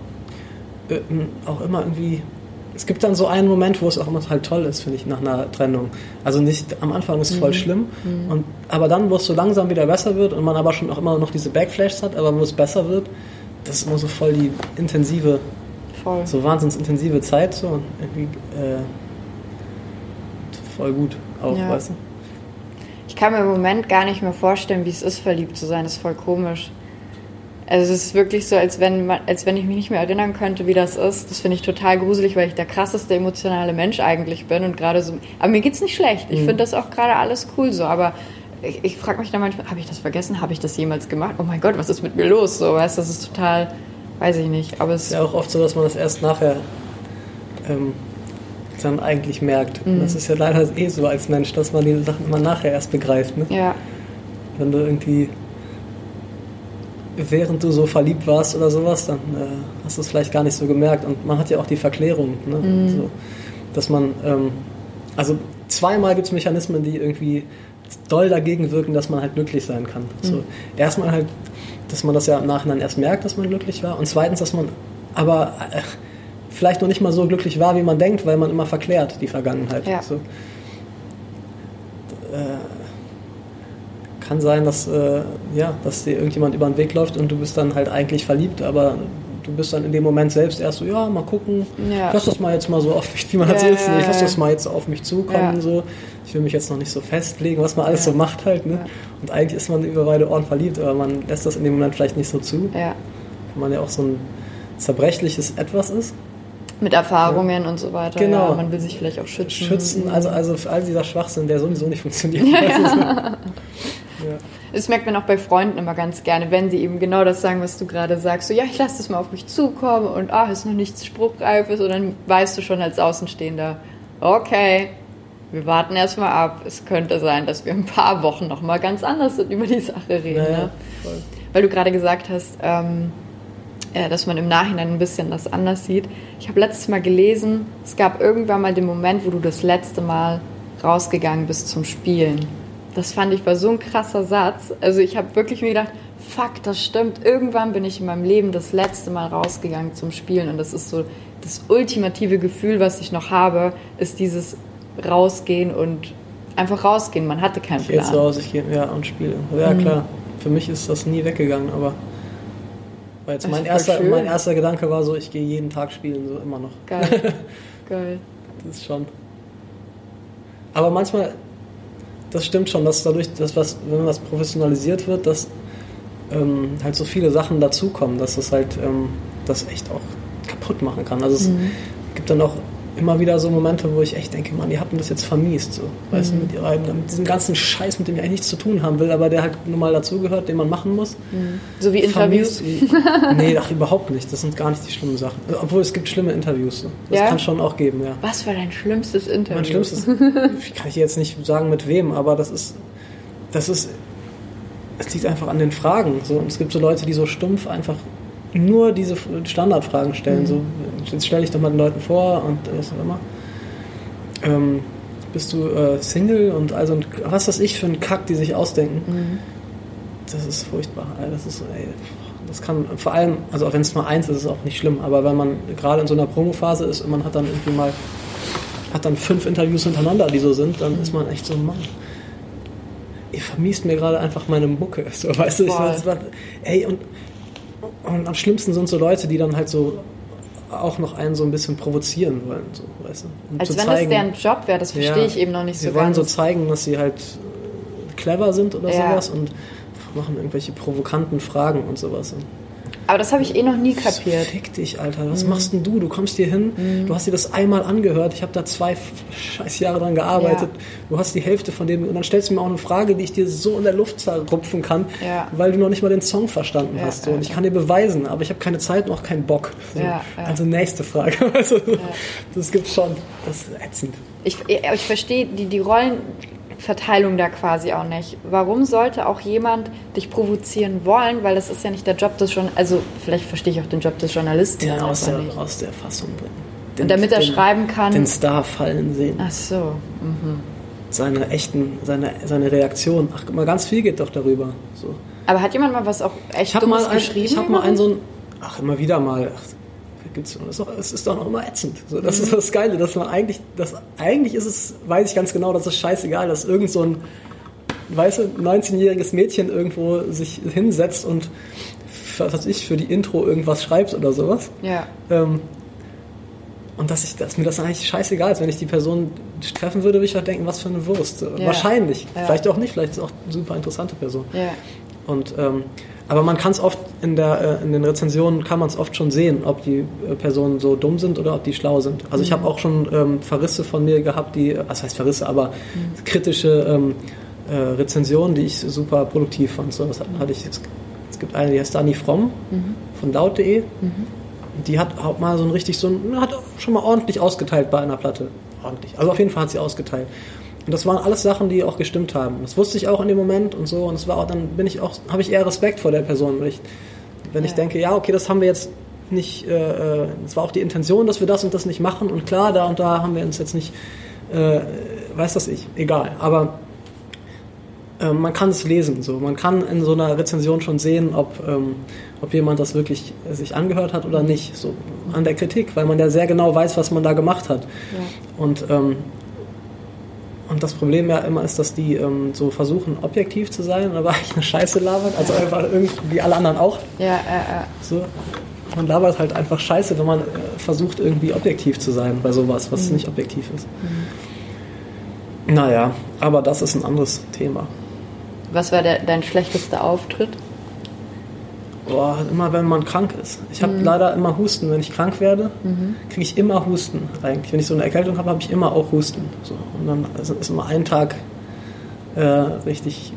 äh, auch immer irgendwie. Es gibt dann so einen Moment, wo es auch immer halt toll ist, finde ich, nach einer Trennung. Also nicht am Anfang ist es voll mhm. schlimm, mhm. und, aber dann, wo es so langsam wieder besser wird und man aber schon auch immer noch diese Backflashes hat, aber wo es besser wird, das ist immer so voll die intensive Voll. So wahnsinns intensive Zeit, so irgendwie äh, voll gut auch, ja. weißt du? Ich kann mir im Moment gar nicht mehr vorstellen, wie es ist, verliebt zu sein. Das ist voll komisch. Also es ist wirklich so, als wenn, man, als wenn ich mich nicht mehr erinnern könnte, wie das ist. Das finde ich total gruselig, weil ich der krasseste emotionale Mensch eigentlich bin und gerade so. Aber mir geht's nicht schlecht. Ich mhm. finde das auch gerade alles cool so. Aber ich, ich frage mich dann manchmal, habe ich das vergessen? Habe ich das jemals gemacht? Oh mein Gott, was ist mit mir los? So, weißt, das ist total Weiß ich nicht, aber es ist ja auch oft so, dass man das erst nachher ähm, dann eigentlich merkt. Mhm. Das ist ja leider eh so als Mensch, dass man die Sachen immer nachher erst begreift. Ne? Ja. Wenn du irgendwie während du so verliebt warst oder sowas, dann äh, hast du es vielleicht gar nicht so gemerkt. Und man hat ja auch die Verklärung, ne? mhm. so, dass man, ähm, also zweimal gibt es Mechanismen, die irgendwie doll dagegen wirken, dass man halt glücklich sein kann. Mhm. So, erstmal halt dass man das ja im Nachhinein erst merkt, dass man glücklich war. Und zweitens, dass man aber äh, vielleicht noch nicht mal so glücklich war, wie man denkt, weil man immer verklärt die Vergangenheit. Ja. So. Äh, kann sein, dass, äh, ja, dass dir irgendjemand über den Weg läuft und du bist dann halt eigentlich verliebt, aber du bist dann in dem Moment selbst erst so, ja, mal gucken, ja. lass das mal jetzt mal so auf mich, wie man so ist, ich lass das mal jetzt auf mich zukommen, so. Ich will mich jetzt noch nicht so festlegen, was man alles so macht halt, ne? Und eigentlich ist man über beide Ohren verliebt, aber man lässt das in dem Moment vielleicht nicht so zu. Ja. Weil man ja auch so ein zerbrechliches Etwas ist. Mit Erfahrungen ja. und so weiter. Genau. Ja, man will sich vielleicht auch schützen. Schützen, also, also für all dieser Schwachsinn, der sowieso nicht funktioniert. Ja. ja. Das merkt man auch bei Freunden immer ganz gerne, wenn sie eben genau das sagen, was du gerade sagst. So, ja, ich lasse das mal auf mich zukommen und ah, ist noch nichts Spruchreifes. Und dann weißt du schon als Außenstehender, okay, wir warten erstmal ab. Es könnte sein, dass wir ein paar Wochen nochmal ganz anders über die Sache reden. Naja, ne? Weil du gerade gesagt hast, ähm, äh, dass man im Nachhinein ein bisschen das anders sieht. Ich habe letztes Mal gelesen, es gab irgendwann mal den Moment, wo du das letzte Mal rausgegangen bist zum Spielen. Das fand ich war so ein krasser Satz. Also ich habe wirklich mir gedacht, fuck, das stimmt. Irgendwann bin ich in meinem Leben das letzte Mal rausgegangen zum Spielen und das ist so das ultimative Gefühl, was ich noch habe, ist dieses rausgehen und einfach rausgehen. Man hatte keinen Ich gehe Plan. jetzt raus, ich gehe ja, und spiele. Ja, Mhm. klar. Für mich ist das nie weggegangen, aber war jetzt mein erster, schön. mein erster Gedanke war so, ich gehe jeden Tag spielen, so immer noch. Geil. Geil. Das ist schon. Aber manchmal, das stimmt schon, dass dadurch, dass was, wenn was professionalisiert wird, dass ähm, halt so viele Sachen dazukommen, dass es halt ähm, das echt auch kaputt machen kann. Also es Mhm. gibt dann auch immer wieder so Momente, wo ich echt denke, Mann, die hatten das jetzt vermiest. So. Weißt Mhm. du, mit, ihrer, mit diesem ganzen Scheiß, mit dem ich eigentlich nichts zu tun haben will, aber der halt nun mal dazugehört, den man machen muss. So wie Interviews. Vermiest nee, ach, überhaupt nicht. Das sind gar nicht die schlimmen Sachen. Obwohl es gibt schlimme Interviews. So. Das Ja? kann schon auch geben, ja. Was war dein schlimmstes Interview? Mein schlimmstes, kann ich jetzt nicht sagen mit wem, aber das ist, das ist, es liegt einfach an den Fragen. So. Und es gibt so Leute, die so stumpf einfach nur diese Standardfragen stellen. Mhm. So, jetzt stelle ich doch mal den Leuten vor und was auch immer. Ähm, bist du äh, Single und also ein- was weiß ich für einen Kack, die sich ausdenken. Mhm. Das ist furchtbar. Das ist, ey, das kann vor allem, also wenn es mal eins ist, ist es auch nicht schlimm, aber wenn man gerade in so einer Promophase ist und man hat dann irgendwie mal, hat dann fünf Interviews hintereinander, die so sind, dann ist man echt so, Mann, ihr vermiest mir gerade einfach meine Mucke. So, weißt du, ich, das ey, und, und am schlimmsten sind so Leute, die dann halt so auch noch einen so ein bisschen provozieren wollen, so, weißt du. Um Als wenn zeigen, das deren Job wäre, das verstehe Ja. ich eben noch nicht Sie so wollen ganz. so zeigen, dass sie halt äh, clever sind oder Ja. sowas und machen irgendwelche provokanten Fragen und sowas. Und Aber das habe ich eh noch nie kapiert. Fick dich, Alter. Was Mhm. machst denn du? Du kommst hier hin, du hast dir das einmal angehört. Ich habe da zwei scheiß Jahre dran gearbeitet. Du hast die Hälfte von dem und dann stellst du mir auch eine Frage, die ich dir so in der Luft zerrupfen kann, Ja. weil du noch nicht mal den Song verstanden Ja, hast. So. ja, Und ich ja. kann dir beweisen, aber ich habe keine Zeit und auch keinen Bock. So. Ja, ja. Also nächste Frage. Also, Das gibt's schon. Das ist ätzend. Ich, ich verstehe die, die Rollenverteilung da quasi auch nicht. Warum sollte auch jemand dich provozieren wollen? Weil das ist ja nicht der Job des Journalisten. Also, vielleicht verstehe ich auch den Job des Journalisten Den aus der, nicht. aus der Fassung bringen. Und damit er den, schreiben kann. Den Star fallen sehen. Ach so. Mhm. Seine echten, seine, seine Reaktion. Ach, mal, ganz viel geht doch darüber. So. Aber hat jemand mal was auch echt Ich habe Dummes mal, ein, geschrieben? ich hab mal einen so ein, ach, immer wieder mal. Ach, gibt's, das ist es ist doch noch immer ätzend. So, das ist das Geile, dass man eigentlich, das, eigentlich ist es, weiß ich ganz genau, das ist scheißegal, dass irgend so ein, weißt du, 19-jähriges Mädchen irgendwo sich hinsetzt und, was weiß ich, für die Intro irgendwas schreibt oder sowas. Ja. Ähm, und dass, ich, dass mir das eigentlich scheißegal ist. Wenn ich die Person treffen würde, würde ich halt denken, was für eine Wurst. Ja. Wahrscheinlich. Ja. Vielleicht auch nicht, vielleicht ist es auch eine super interessante Person. Ja. Und, ähm, aber man kann es oft in, der, äh, in den Rezensionen kann man es oft schon sehen, ob die äh, Personen so dumm sind oder ob die schlau sind. Also ich habe auch schon ähm, Verrisse von mir gehabt, die, was heißt Verrisse, aber kritische ähm, äh, Rezensionen, die ich super produktiv fand. So, das hatte ich, es, es gibt eine, die heißt Dani Fromm von laut.de. Die hat auch mal so ein richtig so ein, hat schon mal ordentlich ausgeteilt bei einer Platte. Ordentlich. Also auf jeden Fall hat sie ausgeteilt. Und das waren alles Sachen, die auch gestimmt haben. Das wusste ich auch in dem Moment und so. Und es war auch, dann bin ich auch, habe ich eher Respekt vor der Person, weil ich, wenn ich Ja. denke, ja, okay, das haben wir jetzt nicht, äh, äh, es war auch die Intention, dass wir das und das nicht machen. Und klar, da und da haben wir uns jetzt nicht, äh, weiß das ich, egal. Aber äh, man kann es lesen. So. Man kann in so einer Rezension schon sehen, ob, ähm, ob jemand das wirklich sich angehört hat oder nicht. So an der Kritik, weil man ja sehr genau weiß, was man da gemacht hat. Und, ähm, und das Problem ja immer ist, dass die ähm, so versuchen, objektiv zu sein, aber eigentlich eine Scheiße labern. Also einfach irgendwie wie alle anderen auch. Ja, äh, äh. So. Man labert halt einfach Scheiße, wenn man äh, versucht, irgendwie objektiv zu sein bei sowas, was nicht objektiv ist. Naja, aber das ist ein anderes Thema. Was war der, dein schlechtester Auftritt? Boah, immer wenn man krank ist. Ich habe leider immer Husten. Wenn ich krank werde, kriege ich immer Husten eigentlich. Wenn ich so eine Erkältung habe, habe ich immer auch Husten. So. Und dann ist ist immer ein Tag äh, richtig.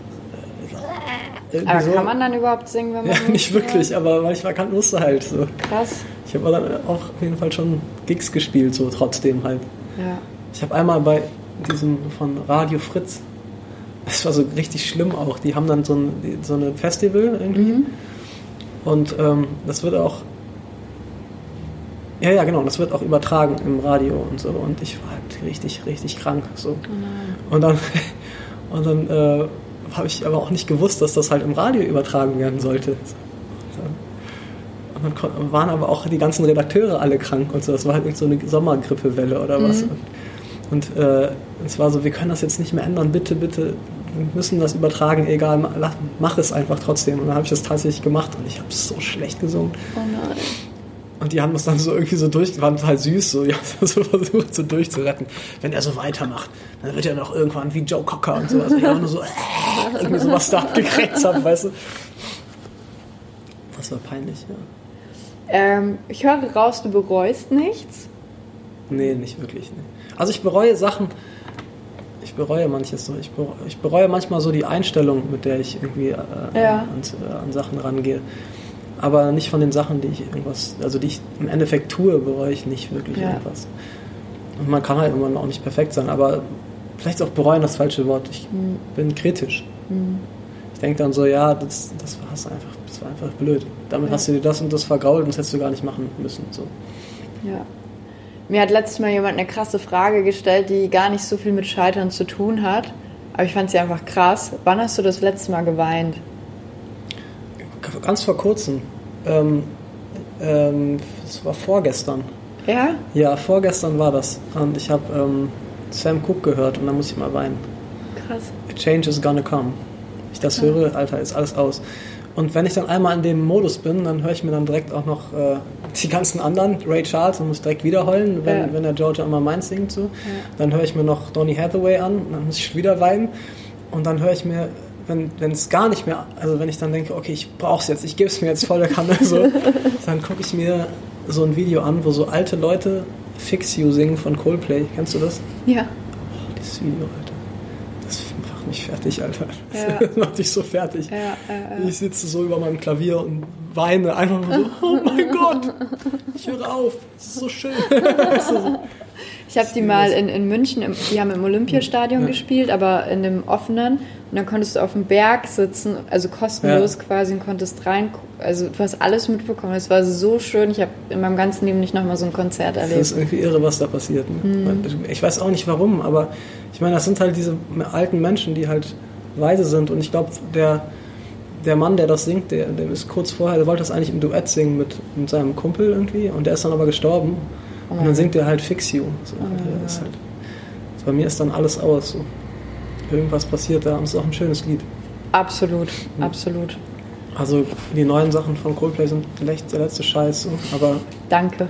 Äh, Aber so. kann man dann überhaupt singen, wenn man. Ja, nicht wirklich, aber manchmal kann musste halt so. Krass. Ich habe dann auch auf jeden Fall schon Gigs gespielt, so trotzdem halt. Ja. Ich habe einmal bei diesem von Radio Fritz, das war so richtig schlimm auch, die haben dann so ein so eine Festival irgendwie. Und ähm, das wird auch Ja, ja, genau. Das wird auch übertragen im Radio und so. Und ich war halt richtig, richtig krank. So. Oh und dann, und dann äh, habe ich aber auch nicht gewusst, dass das halt im Radio übertragen werden sollte. Und dann waren aber auch die ganzen Redakteure alle krank und so. Das war halt so eine Sommergrippewelle oder was. Mhm. Und äh, es war so, wir können das jetzt nicht mehr ändern. Bitte, bitte, wir müssen das übertragen. Egal, ma- lach- mach es einfach trotzdem. Und dann habe ich das tatsächlich gemacht und ich habe so schlecht gesungen. Oh nein. Und die haben das dann so irgendwie so durch, waren total süß, so, die haben das so versucht, so durchzuretten. Wenn er so weitermacht, dann wird er noch irgendwann wie Joe Cocker und sowas. Ich auch nur so, äh, irgendwie sowas da abgekriegt habe, weißt du. Das war peinlich, ja. Ähm, ich höre raus, du bereust nichts. Nee, nicht wirklich. Nee. Also ich bereue Sachen, bereue manches so. Ich bereue, ich bereue manchmal so die Einstellung, mit der ich irgendwie äh, Ja. an, an Sachen rangehe. Aber nicht von den Sachen, die ich irgendwas, also die ich im Endeffekt tue, bereue ich nicht wirklich Ja. irgendwas. Und man kann halt immer auch nicht perfekt sein, aber vielleicht auch bereuen das falsche Wort. Ich Hm. bin kritisch. Ich denke dann so, ja, das, das war's einfach, das war einfach blöd. Damit Ja. hast du dir das und das vergault und das hättest du gar nicht machen müssen. So. Ja. Mir hat letztes Mal jemand eine krasse Frage gestellt, die gar nicht so viel mit Scheitern zu tun hat. Aber ich fand sie einfach krass. Wann hast du das letzte Mal geweint? Ganz vor kurzem. Ähm, ähm, das war vorgestern. Ja? Ja, vorgestern war das. Und ich habe ähm, Sam Cooke gehört und da muss ich mal weinen. Krass. A change is gonna come. Wenn ich das höre, Alter, ist alles aus. Und wenn ich dann einmal in dem Modus bin, dann höre ich mir dann direkt auch noch äh, die ganzen anderen, Ray Charles, und muss direkt wieder heulen, wenn, Ja. wenn der Georgia immer meins singt. So. Dann höre ich mir noch Donny Hathaway an, und dann muss ich wieder weinen. Und dann höre ich mir, wenn es gar nicht mehr, also wenn ich dann denke, okay, ich brauch's jetzt, ich gebe es mir jetzt volle Kanne, so, dann gucke ich mir so ein Video an, wo so alte Leute Fix You singen von Coldplay. Kennst du das? Ja. Dieses Video, Alter. Das macht mich fertig, Alter. Ja. Das macht mich so fertig. Ja, ja, ja. Ich sitze so über meinem Klavier und weine einfach nur so, oh mein Gott, ich höre auf, es ist so schön. So. Ich habe die mal in, in München, im, die haben im Olympiastadion Ja. gespielt, aber in dem offenen. Und dann konntest du auf dem Berg sitzen, also kostenlos Ja. quasi und konntest rein. Also du hast alles mitbekommen. Es war so schön. Ich habe in meinem ganzen Leben nicht nochmal so ein Konzert Das erlebt. ist irgendwie irre, was da passiert. Mhm. Ne? Ich weiß auch nicht warum, aber ich meine, das sind halt diese alten Menschen, die halt weise sind. Und ich glaube, der, der Mann, der das singt, der, der ist kurz vorher, der wollte das eigentlich im Duett singen mit, mit seinem Kumpel irgendwie. Und der ist dann aber gestorben. Und dann singt er halt Fix You. So, ist halt, bei mir ist dann alles aus. So. Irgendwas passiert da und es ist auch ein schönes Lied. Absolut, absolut. Also die neuen Sachen von Coldplay sind echt der letzte Scheiß. So. Aber, Danke.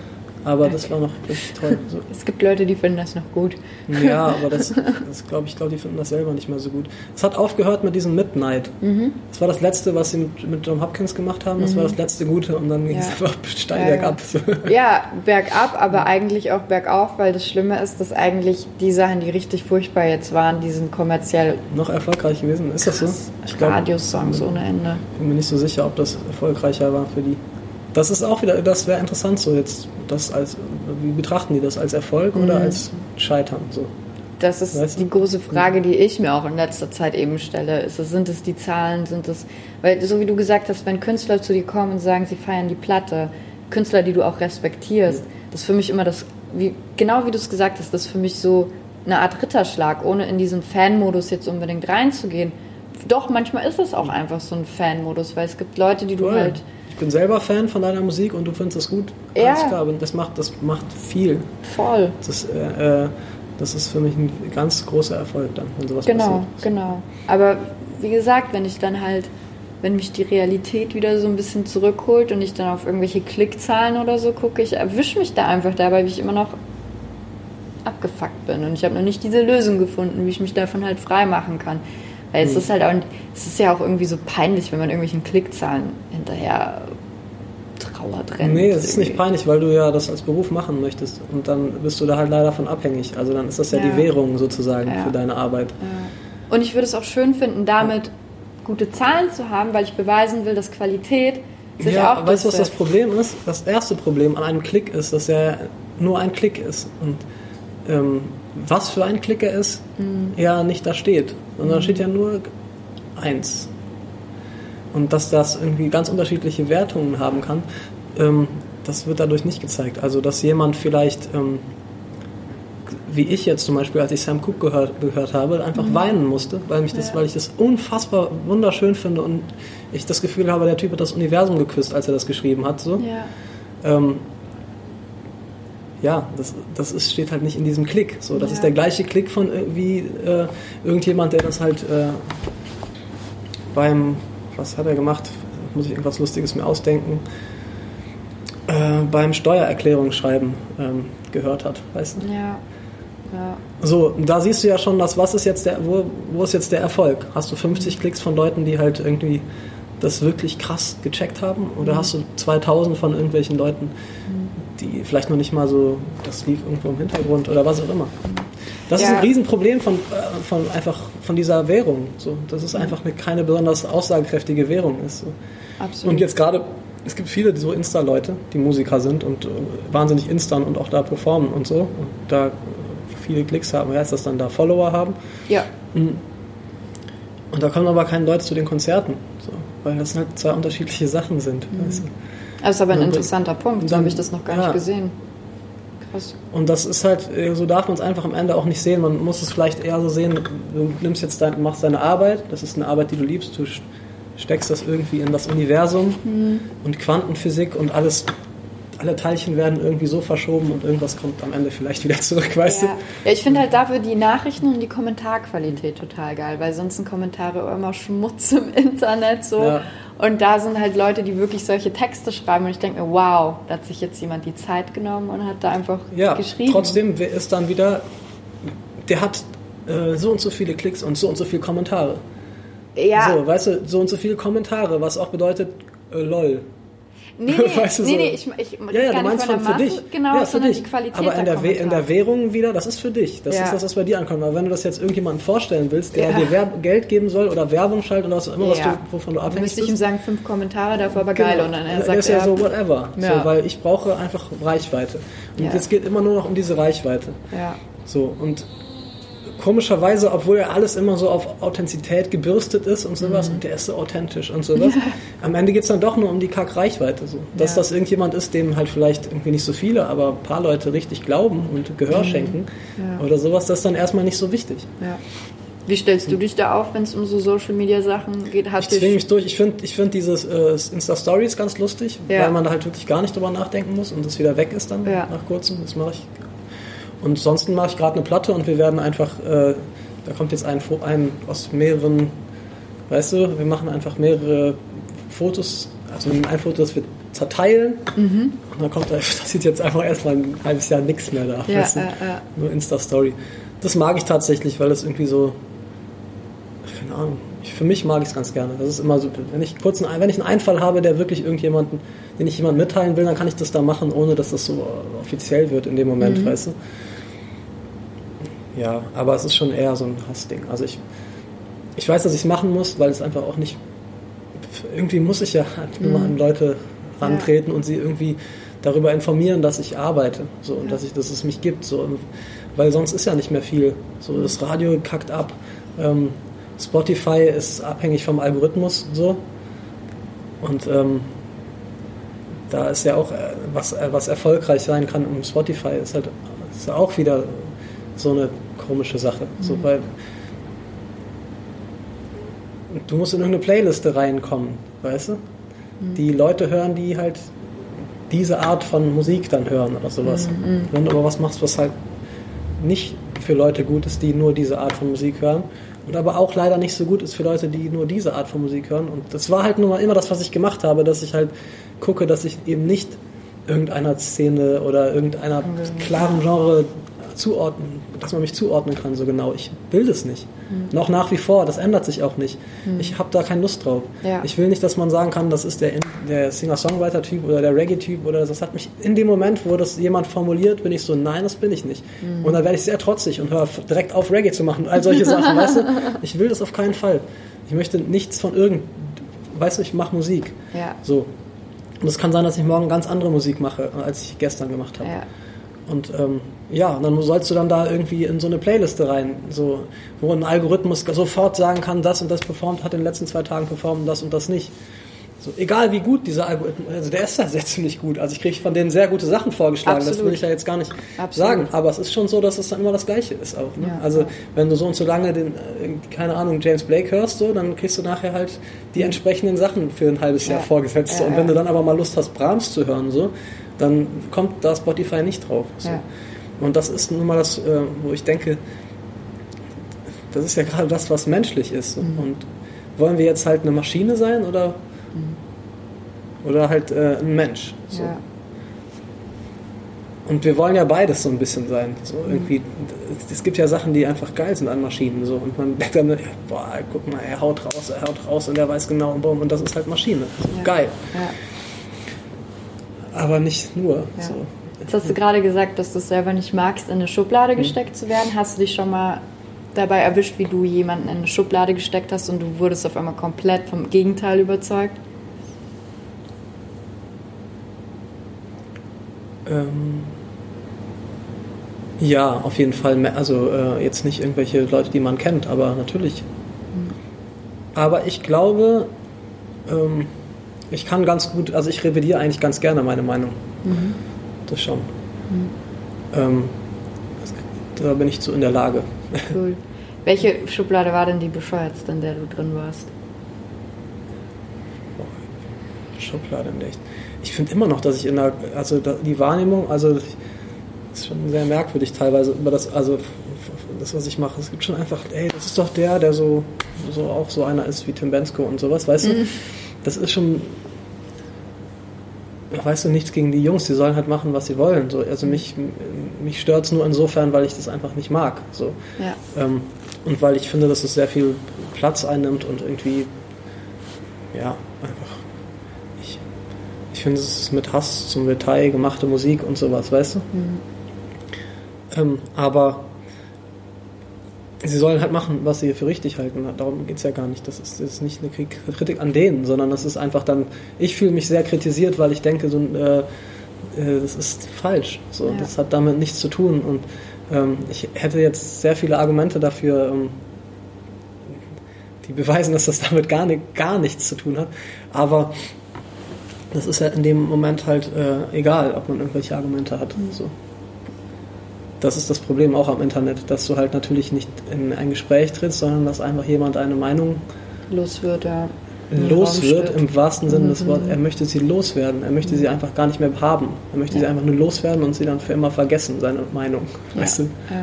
Aber das war noch richtig toll. So. Es gibt Leute, die finden das noch gut. Ja, aber das, das glaube ich, glaube die finden das selber nicht mehr so gut. Es hat aufgehört mit diesem Midnight. Das war das letzte, was sie mit, mit John Hopkins gemacht haben. Das war das letzte Gute und dann ging es einfach steil Ja, ja. bergab. So. Ja, bergab, aber eigentlich auch bergauf, weil das Schlimme ist, dass eigentlich die Sachen, die richtig furchtbar jetzt waren, die sind kommerziell Noch erfolgreich gewesen. Ist das so? Ich glaub, Radiosongs ohne Ende. bin mir nicht so sicher, ob das erfolgreicher war für die. Das ist auch wieder, das wäre interessant so jetzt. Das als, wie betrachten die das als Erfolg oder Mhm. als Scheitern? So. Das ist Weißt du? die große Frage, die ich mir auch in letzter Zeit eben stelle. Ist sind es die Zahlen, sind es, weil so wie du gesagt hast, wenn Künstler zu dir kommen und sagen, sie feiern die Platte, Künstler, die du auch respektierst, das ist für mich immer das, wie, genau wie du es gesagt hast, das ist für mich so eine Art Ritterschlag, ohne in diesen Fan-Modus jetzt unbedingt reinzugehen. Doch, manchmal ist es auch einfach so ein Fan-Modus, weil es gibt Leute, die du Voll. halt bin selber Fan von deiner Musik und du findest das gut. Ja. Alles klar, das macht, das macht viel. voll. Das ist, äh, äh, das ist für mich ein ganz großer Erfolg dann, wenn sowas Genau, passiert. genau. Aber wie gesagt, wenn ich dann halt, wenn mich die Realität wieder so ein bisschen zurückholt und ich dann auf irgendwelche Klickzahlen oder so gucke, ich erwische mich da einfach dabei, wie ich immer noch abgefuckt bin. Und ich habe noch nicht diese Lösung gefunden, wie ich mich davon halt frei machen kann. Weil es ist halt auch, es ist ja auch irgendwie so peinlich, wenn man irgendwelchen Klickzahlen hinterher trauert rennt. Nee, es ist nicht peinlich, weil du ja das als Beruf machen möchtest. Und dann bist du da halt leider von abhängig. Also dann ist das ja, Ja. die Währung sozusagen Ja. für deine Arbeit. Und ich würde es auch schön finden, damit gute Zahlen zu haben, weil ich beweisen will, dass Qualität sich ja, auch weißt du, was das. Problem ist? Das erste Problem an einem Klick ist, dass er nur ein Klick ist. Und ähm, was für ein Klick er ist, Mhm. ja nicht da steht. Sondern da steht ja nur eins. Und dass das irgendwie ganz unterschiedliche Wertungen haben kann, ähm, das wird dadurch nicht gezeigt. Also, dass jemand vielleicht, ähm, wie ich jetzt zum Beispiel, als ich Sam Cooke gehört, gehört habe, einfach mhm. weinen musste, weil, mich das, ja. weil ich das unfassbar wunderschön finde und ich das Gefühl habe, der Typ hat das Universum geküsst, als er das geschrieben hat. So. Ja. Ähm, ja, das, das ist, steht halt nicht in diesem Klick. So, das ja. ist der gleiche Klick von wie äh, irgendjemand, der das halt äh, beim, was hat er gemacht? Muss ich irgendwas Lustiges mir ausdenken? Äh, beim Steuererklärung schreiben ähm, gehört hat, weißt du? Ja. ja. So, da siehst du ja schon, dass was ist jetzt der, wo, wo ist jetzt der Erfolg? Hast du 50 mhm. Klicks von Leuten, die halt irgendwie das wirklich krass gecheckt haben? Oder mhm. hast du 2000 von irgendwelchen Leuten. Die vielleicht noch nicht mal so, das lief irgendwo im Hintergrund oder was auch immer? Das ja. ist ein Riesenproblem von, äh, von, einfach von dieser Währung. So, dass es einfach eine, keine besonders aussagekräftige Währung ist. So. Absolut. Und jetzt gerade, es gibt viele so Insta-Leute, die Musiker sind und äh, wahnsinnig instan und auch da performen und so. Und da viele Klicks haben, heißt das dann da Follower haben. Ja. Mhm. Und da kommen aber keine Leute zu den Konzerten, so, weil das halt zwei unterschiedliche Sachen sind. Mhm. Weißt du? Das ist aber ein interessanter Punkt, so habe ich das noch gar ja. nicht gesehen. Krass. Und das ist halt, äh, so darf man es einfach am Ende auch nicht sehen. Man muss es vielleicht eher so sehen, du nimmst jetzt dein, machst deine Arbeit, das ist eine Arbeit, die du liebst, du steckst das irgendwie in das Universum mhm. und Quantenphysik und alles alle Teilchen werden irgendwie so verschoben und irgendwas kommt am Ende vielleicht wieder zurück, weißt ja. du? Ja, ich finde halt dafür die Nachrichten und die Kommentarqualität total geil, weil sonst sind Kommentare immer Schmutz im Internet so. Ja. Und da sind halt Leute, die wirklich solche Texte schreiben und ich denke mir, wow, da hat sich jetzt jemand die Zeit genommen und hat da einfach ja, geschrieben. Trotzdem ist dann wieder, der hat äh, so und so viele Klicks und so und so viele Kommentare. Ja. So, weißt du, so und so viele Kommentare, was auch bedeutet, äh, lol. Nee, nee, weißt du nee, so? nee, ich, ich ja, ja, du meinst von für dich. Genau, ja, sondern dich. die Qualität Aber in der, in der Währung wieder, das ist für dich. Das ja. ist das, was bei dir ankommt. Aber wenn du das jetzt irgendjemandem vorstellen willst, der ja. dir Werb Geld geben soll oder Werbung schaltet oder was auch immer, was du, wovon du abhängst Dann müsste ich ihm sagen, fünf Kommentare, dafür aber geil. Genau. Und dann er sagt, ist ja so whatever. So, weil ich brauche einfach Reichweite. Und jetzt geht immer nur noch um diese Reichweite. Ja. So, und komischerweise, obwohl er alles immer so auf Authentizität gebürstet ist und sowas, mhm. und der ist so authentisch und sowas, ja. am Ende geht es dann doch nur um die Kack-Reichweite. So. Dass ja. das irgendjemand ist, dem halt vielleicht irgendwie nicht so viele, aber ein paar Leute richtig glauben und Gehör mhm. schenken ja. oder sowas, das ist dann erstmal nicht so wichtig. Wie stellst du dich da auf, wenn es um so Social Media Sachen geht? Hast ich zwinge mich durch. Ich finde ich find dieses äh, Insta Stories ganz lustig, weil man da halt wirklich gar nicht drüber nachdenken muss und das wieder weg ist dann nach kurzem. Das mache ich und ansonsten mache ich gerade eine Platte und wir werden einfach, äh, da kommt jetzt ein, ein aus mehreren, weißt du, wir machen einfach mehrere Fotos, also ein Foto, das wir zerteilen mhm. und dann kommt, das sieht jetzt einfach erstmal ein halbes Jahr nichts mehr da, ja, weißt du? äh, äh. nur Insta-Story. Das mag ich tatsächlich, weil das irgendwie so, keine Ahnung, ich, für mich mag ich es ganz gerne. Das ist immer so, wenn ich kurz einen, wenn ich einen Einfall habe, der wirklich irgendjemanden, den ich jemandem mitteilen will, dann kann ich das da machen, ohne dass das so offiziell wird in dem Moment, mhm. weißt du? Ja, aber es ist schon eher so ein Hassding. Also ich, ich weiß, dass ich es machen muss, weil es einfach auch nicht. Irgendwie muss ich ja halt mhm. an Leute rantreten ja. und sie irgendwie darüber informieren, dass ich arbeite so, und ja. dass, ich, dass es mich gibt. So, weil sonst ist ja nicht mehr viel. So, das Radio kackt ab. Ähm, Spotify ist abhängig vom Algorithmus so. Und ähm, da ist ja auch, äh, was, äh, was erfolgreich sein kann um Spotify, ist halt ist auch wieder so eine komische Sache. Mhm. So, weil du musst in irgendeine Playliste reinkommen, weißt du? Mhm. Die Leute hören, die halt diese Art von Musik dann hören oder sowas. Mhm. mhm. Wenn du aber was machst, was halt nicht für Leute gut ist, die nur diese Art von Musik hören, und aber auch leider nicht so gut ist für Leute, die nur diese Art von Musik hören. Und das war halt nur mal immer das, was ich gemacht habe, dass ich halt gucke, dass ich eben nicht irgendeiner Szene oder irgendeiner klaren Genre zuordnen, dass man mich zuordnen kann so genau. Ich will das nicht. Mhm. Noch nach wie vor, das ändert sich auch nicht. Mhm. Ich habe da keine Lust drauf. Ja. Ich will nicht, dass man sagen kann, das ist der, der Singer-Songwriter-Typ oder der Reggae-Typ oder das hat mich in dem Moment, wo das jemand formuliert, bin ich so, nein, das bin ich nicht. Mhm. Und dann werde ich sehr trotzig und höre direkt auf Reggae zu machen, all solche Sachen, weißt du? Ich will das auf keinen Fall. Ich möchte nichts von irgend, weißt du, ich mache Musik. Ja. So. Und es kann sein, dass ich morgen ganz andere Musik mache, als ich gestern gemacht habe. Ja. Und ähm, ja, und dann sollst du dann da irgendwie in so eine Playliste rein, so, wo ein Algorithmus sofort sagen kann, das und das performt, hat in den letzten zwei Tagen performt, das und das nicht. So, egal wie gut dieser Algorithmus, also der ist ja sehr ziemlich gut. Also ich kriege von denen sehr gute Sachen vorgeschlagen, Absolut. das will ich ja jetzt gar nicht Absolut. sagen. Aber es ist schon so, dass es dann immer das Gleiche ist auch. Ne? Ja. Also wenn du so und so lange den, äh, keine Ahnung, James Blake hörst, so, dann kriegst du nachher halt die entsprechenden Sachen für ein halbes Jahr Ja. vorgesetzt. Ja, und wenn du dann aber mal Lust hast, Brahms zu hören, so, dann kommt da Spotify nicht drauf. So. Und das ist nun mal das, äh, wo ich denke, das ist ja gerade das, was menschlich ist. Mhm. Und wollen wir jetzt halt eine Maschine sein oder, oder halt äh, ein Mensch? So. Ja. Und wir wollen ja beides so ein bisschen sein. So irgendwie, es gibt ja Sachen, die einfach geil sind an Maschinen. So. Und man denkt dann, boah, guck mal, er haut raus, er haut raus und er weiß genau, boom, und das ist halt Maschine. So, Ja. Geil. Ja. Aber nicht nur. So. Jetzt hast du gerade gesagt, dass du es selber nicht magst, in eine Schublade Mhm. gesteckt zu werden. Hast du dich schon mal dabei erwischt, wie du jemanden in eine Schublade gesteckt hast und du wurdest auf einmal komplett vom Gegenteil überzeugt? Ähm, ja, auf jeden Fall. Also äh, jetzt nicht irgendwelche Leute, die man kennt, aber natürlich. Aber ich glaube, ähm, ich kann ganz gut, also ich revidiere eigentlich ganz gerne meine Meinung. Das schon. Ähm, das, da bin ich zu in der Lage. Cool. Welche Schublade war denn die bescheuertste, in der du drin warst? Schublade der ich. Finde immer noch, dass ich in der, also die Wahrnehmung, also ich, ist schon sehr merkwürdig teilweise über das, also das, was ich mache. Es gibt schon einfach, ey, das ist doch der, der so, so auch so einer ist wie Tim Bensko und sowas, weißt du? Das ist schon, weißt du, nichts gegen die Jungs, die sollen halt machen, was sie wollen. So, also mich, mich stört es nur insofern, weil ich das einfach nicht mag. So. Ja. Ähm, und weil ich finde, dass es sehr viel Platz einnimmt und irgendwie, ja, einfach. Ich, ich finde, es ist mit Hass zum Detail gemachte Musik und sowas, weißt du? Ähm, aber sie sollen halt machen, was sie für richtig halten. Darum geht es ja gar nicht. Das ist, das ist nicht eine Kritik an denen, sondern das ist einfach dann, ich fühle mich sehr kritisiert, weil ich denke, so, äh, äh, das ist falsch. So, Ja. Das hat damit nichts zu tun. Und ähm, ich hätte jetzt sehr viele Argumente dafür, ähm, die beweisen, dass das damit gar, nicht, gar nichts zu tun hat. Aber das ist ja in dem Moment halt äh, egal, ob man irgendwelche Argumente hat. So. Das ist das Problem auch am Internet, dass du halt natürlich nicht in ein Gespräch trittst, sondern dass einfach jemand eine Meinung Los wird, ja. los wird, im wahrsten Sinne des Wortes. Er möchte sie loswerden. Er möchte sie einfach gar nicht mehr haben. Er möchte sie Ja. einfach nur loswerden und sie dann für immer vergessen, seine Meinung. Ja. Weißt du? Ja.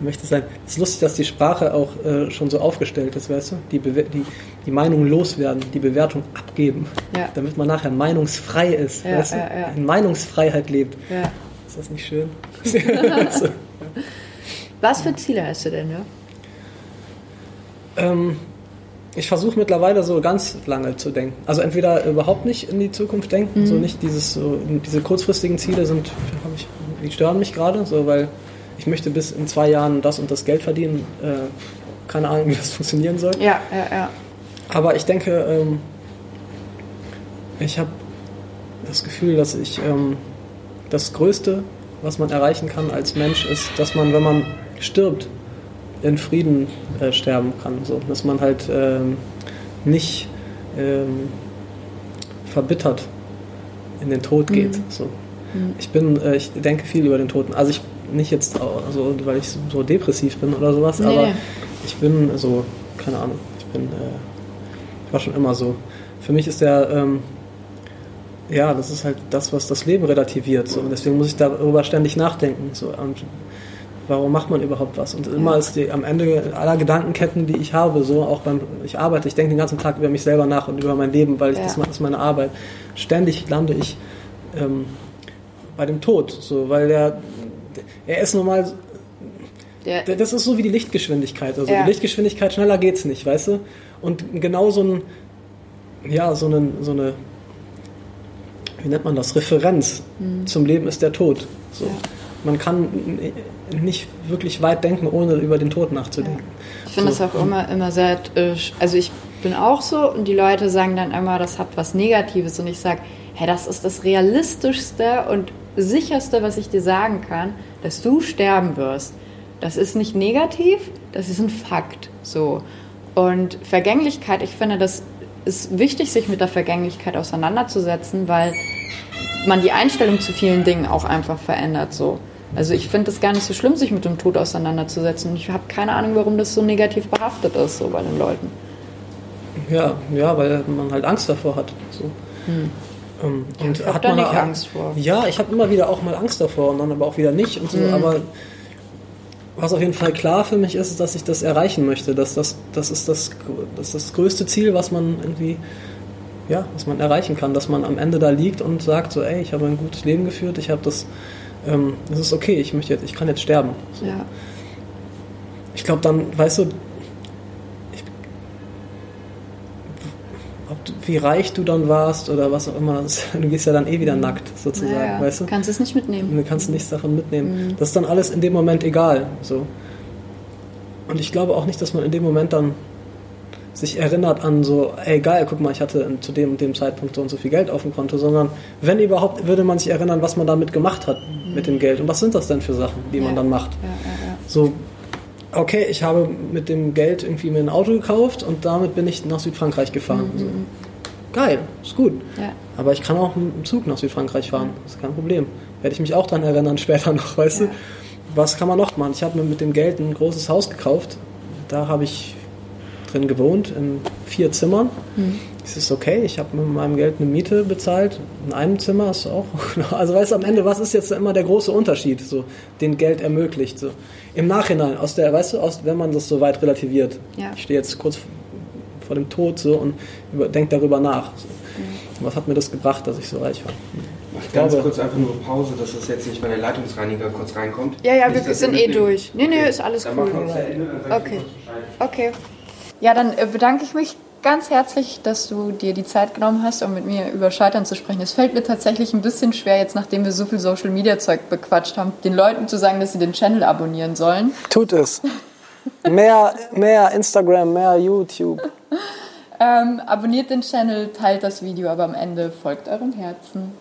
Er möchte sein. Es ist lustig, dass die Sprache auch äh, schon so aufgestellt ist, weißt du? Die, Bewe- die, die Meinung loswerden, die Bewertung abgeben, Ja. damit man nachher meinungsfrei ist, Ja, weißt du? ja, ja. In Meinungsfreiheit lebt. Ist das nicht schön? Was für Ziele hast du denn, ja? Ähm, ich versuche mittlerweile so ganz lange zu denken. Also entweder überhaupt nicht in die Zukunft denken, so nicht dieses so, diese kurzfristigen Ziele sind, ich, die stören mich gerade, so weil ich möchte bis in zwei Jahren das und das Geld verdienen. Äh, keine Ahnung, wie das funktionieren soll. Ja, ja, ja. Aber ich denke, ähm, ich habe das Gefühl, dass ich ähm, das Größte, was man erreichen kann als Mensch, ist, dass man, wenn man stirbt, in Frieden äh, sterben kann. So. Dass man halt ähm, nicht ähm, verbittert in den Tod geht. So. Ich bin, äh, ich denke viel über den Toten. Also ich nicht jetzt, also, weil ich so depressiv bin oder sowas, Nee, aber ich bin so, keine Ahnung, ich bin, äh, ich war schon immer so. Für mich ist der, ähm, ja, das ist halt das, was das Leben relativiert. So. Und deswegen muss ich darüber ständig nachdenken. So. Und warum macht man überhaupt was? Und immer ist die, am Ende aller Gedankenketten, die ich habe, so auch beim, ich arbeite, ich denke den ganzen Tag über mich selber nach und über mein Leben, weil ich, Ja. das, das ist meine Arbeit. Ständig lande ich ähm, bei dem Tod, so, weil der, er ist normal Der, das ist so wie die Lichtgeschwindigkeit. Also Ja. die Lichtgeschwindigkeit schneller geht's nicht, weißt du? Und genau so ein, ja, so, einen, so eine, wie nennt man das, Referenz zum Leben ist der Tod. So. Ja. Man kann nicht wirklich weit denken, ohne über den Tod nachzudenken. Ich finde So. das auch immer, immer sehr, äh, also ich bin auch so und die Leute sagen dann immer, das hat was Negatives und ich sage, hey, das ist das Realistischste und Sicherste, was ich dir sagen kann, dass du sterben wirst. Das ist nicht negativ, das ist ein Fakt. So. Und Vergänglichkeit, ich finde, das ist wichtig, sich mit der Vergänglichkeit auseinanderzusetzen, weil man die Einstellung zu vielen Dingen auch einfach verändert. So. Also ich finde es gar nicht so schlimm, sich mit dem Tod auseinanderzusetzen. Ich habe keine Ahnung, warum das so negativ behaftet ist, so bei den Leuten. Ja, ja, weil man halt Angst davor hat. So. Hm. Ähm, und ich habe da nicht Angst vor. Ja, ich habe immer wieder auch mal Angst davor und dann aber auch wieder nicht und so. Mhm. Aber was auf jeden Fall klar für mich ist, ist, dass ich das erreichen möchte. Dass das, das, ist das, das ist das größte Ziel, was man irgendwie, ja, was man erreichen kann. Dass man am Ende da liegt und sagt so, ey, ich habe ein gutes Leben geführt, ich habe das, ähm, das ist okay, ich möchte jetzt, ich kann jetzt sterben. So. Ja. Ich glaube dann, weißt du, wie reich du dann warst oder was auch immer. Du gehst ja dann eh wieder nackt, sozusagen, ja, ja. weißt du? Kannst es nicht mitnehmen. Du kannst nichts davon mitnehmen. Mhm. Das ist dann alles in dem Moment egal. So. Und ich glaube auch nicht, dass man in dem Moment dann sich erinnert an so, ey geil, guck mal, ich hatte zu dem und dem Zeitpunkt so und so viel Geld auf dem Konto, sondern wenn überhaupt, würde man sich erinnern, was man damit gemacht hat mhm. mit dem Geld. Und was sind das denn für Sachen, die ja. man dann macht? So, okay, ich habe mit dem Geld irgendwie mir ein Auto gekauft und damit bin ich nach Südfrankreich gefahren. Mhm. So. Geil, ist gut. Ja. Aber ich kann auch mit dem Zug nach Südfrankreich fahren, ist kein Problem. Werde ich mich auch daran erinnern später noch, weißt ja. du? Was kann man noch machen? Ich habe mir mit dem Geld ein großes Haus gekauft. Da habe ich drin gewohnt, in vier Zimmern. Mhm. Es ist okay, ich habe mit meinem Geld eine Miete bezahlt. In einem Zimmer ist auch. Also weißt du, am Ende, was ist jetzt immer der große Unterschied, so, den Geld ermöglicht? So. Im Nachhinein, aus der, weißt du, aus, wenn man das so weit relativiert. Ja. Ich stehe jetzt kurz vor dem Tod so und denke darüber nach. So. Mhm. Was hat mir das gebracht, dass ich so reich war? Mach ganz glaube, kurz einfach nur Pause, dass das jetzt nicht, wenn der Leitungsreiniger kurz reinkommt. Ja, ja, nicht, wir sind eh durch. Nee, nee, ist alles dann cool. Ende, okay. Okay. Ja, dann äh, bedanke ich mich ganz herzlich, dass du dir die Zeit genommen hast, um mit mir über Scheitern zu sprechen. Es fällt mir tatsächlich ein bisschen schwer, jetzt nachdem wir so viel Social Media Zeug bequatscht haben, den Leuten zu sagen, dass sie den Channel abonnieren sollen. Tut es. mehr, mehr Instagram, mehr YouTube. ähm, abonniert den Channel, teilt das Video, aber am Ende folgt eurem Herzen.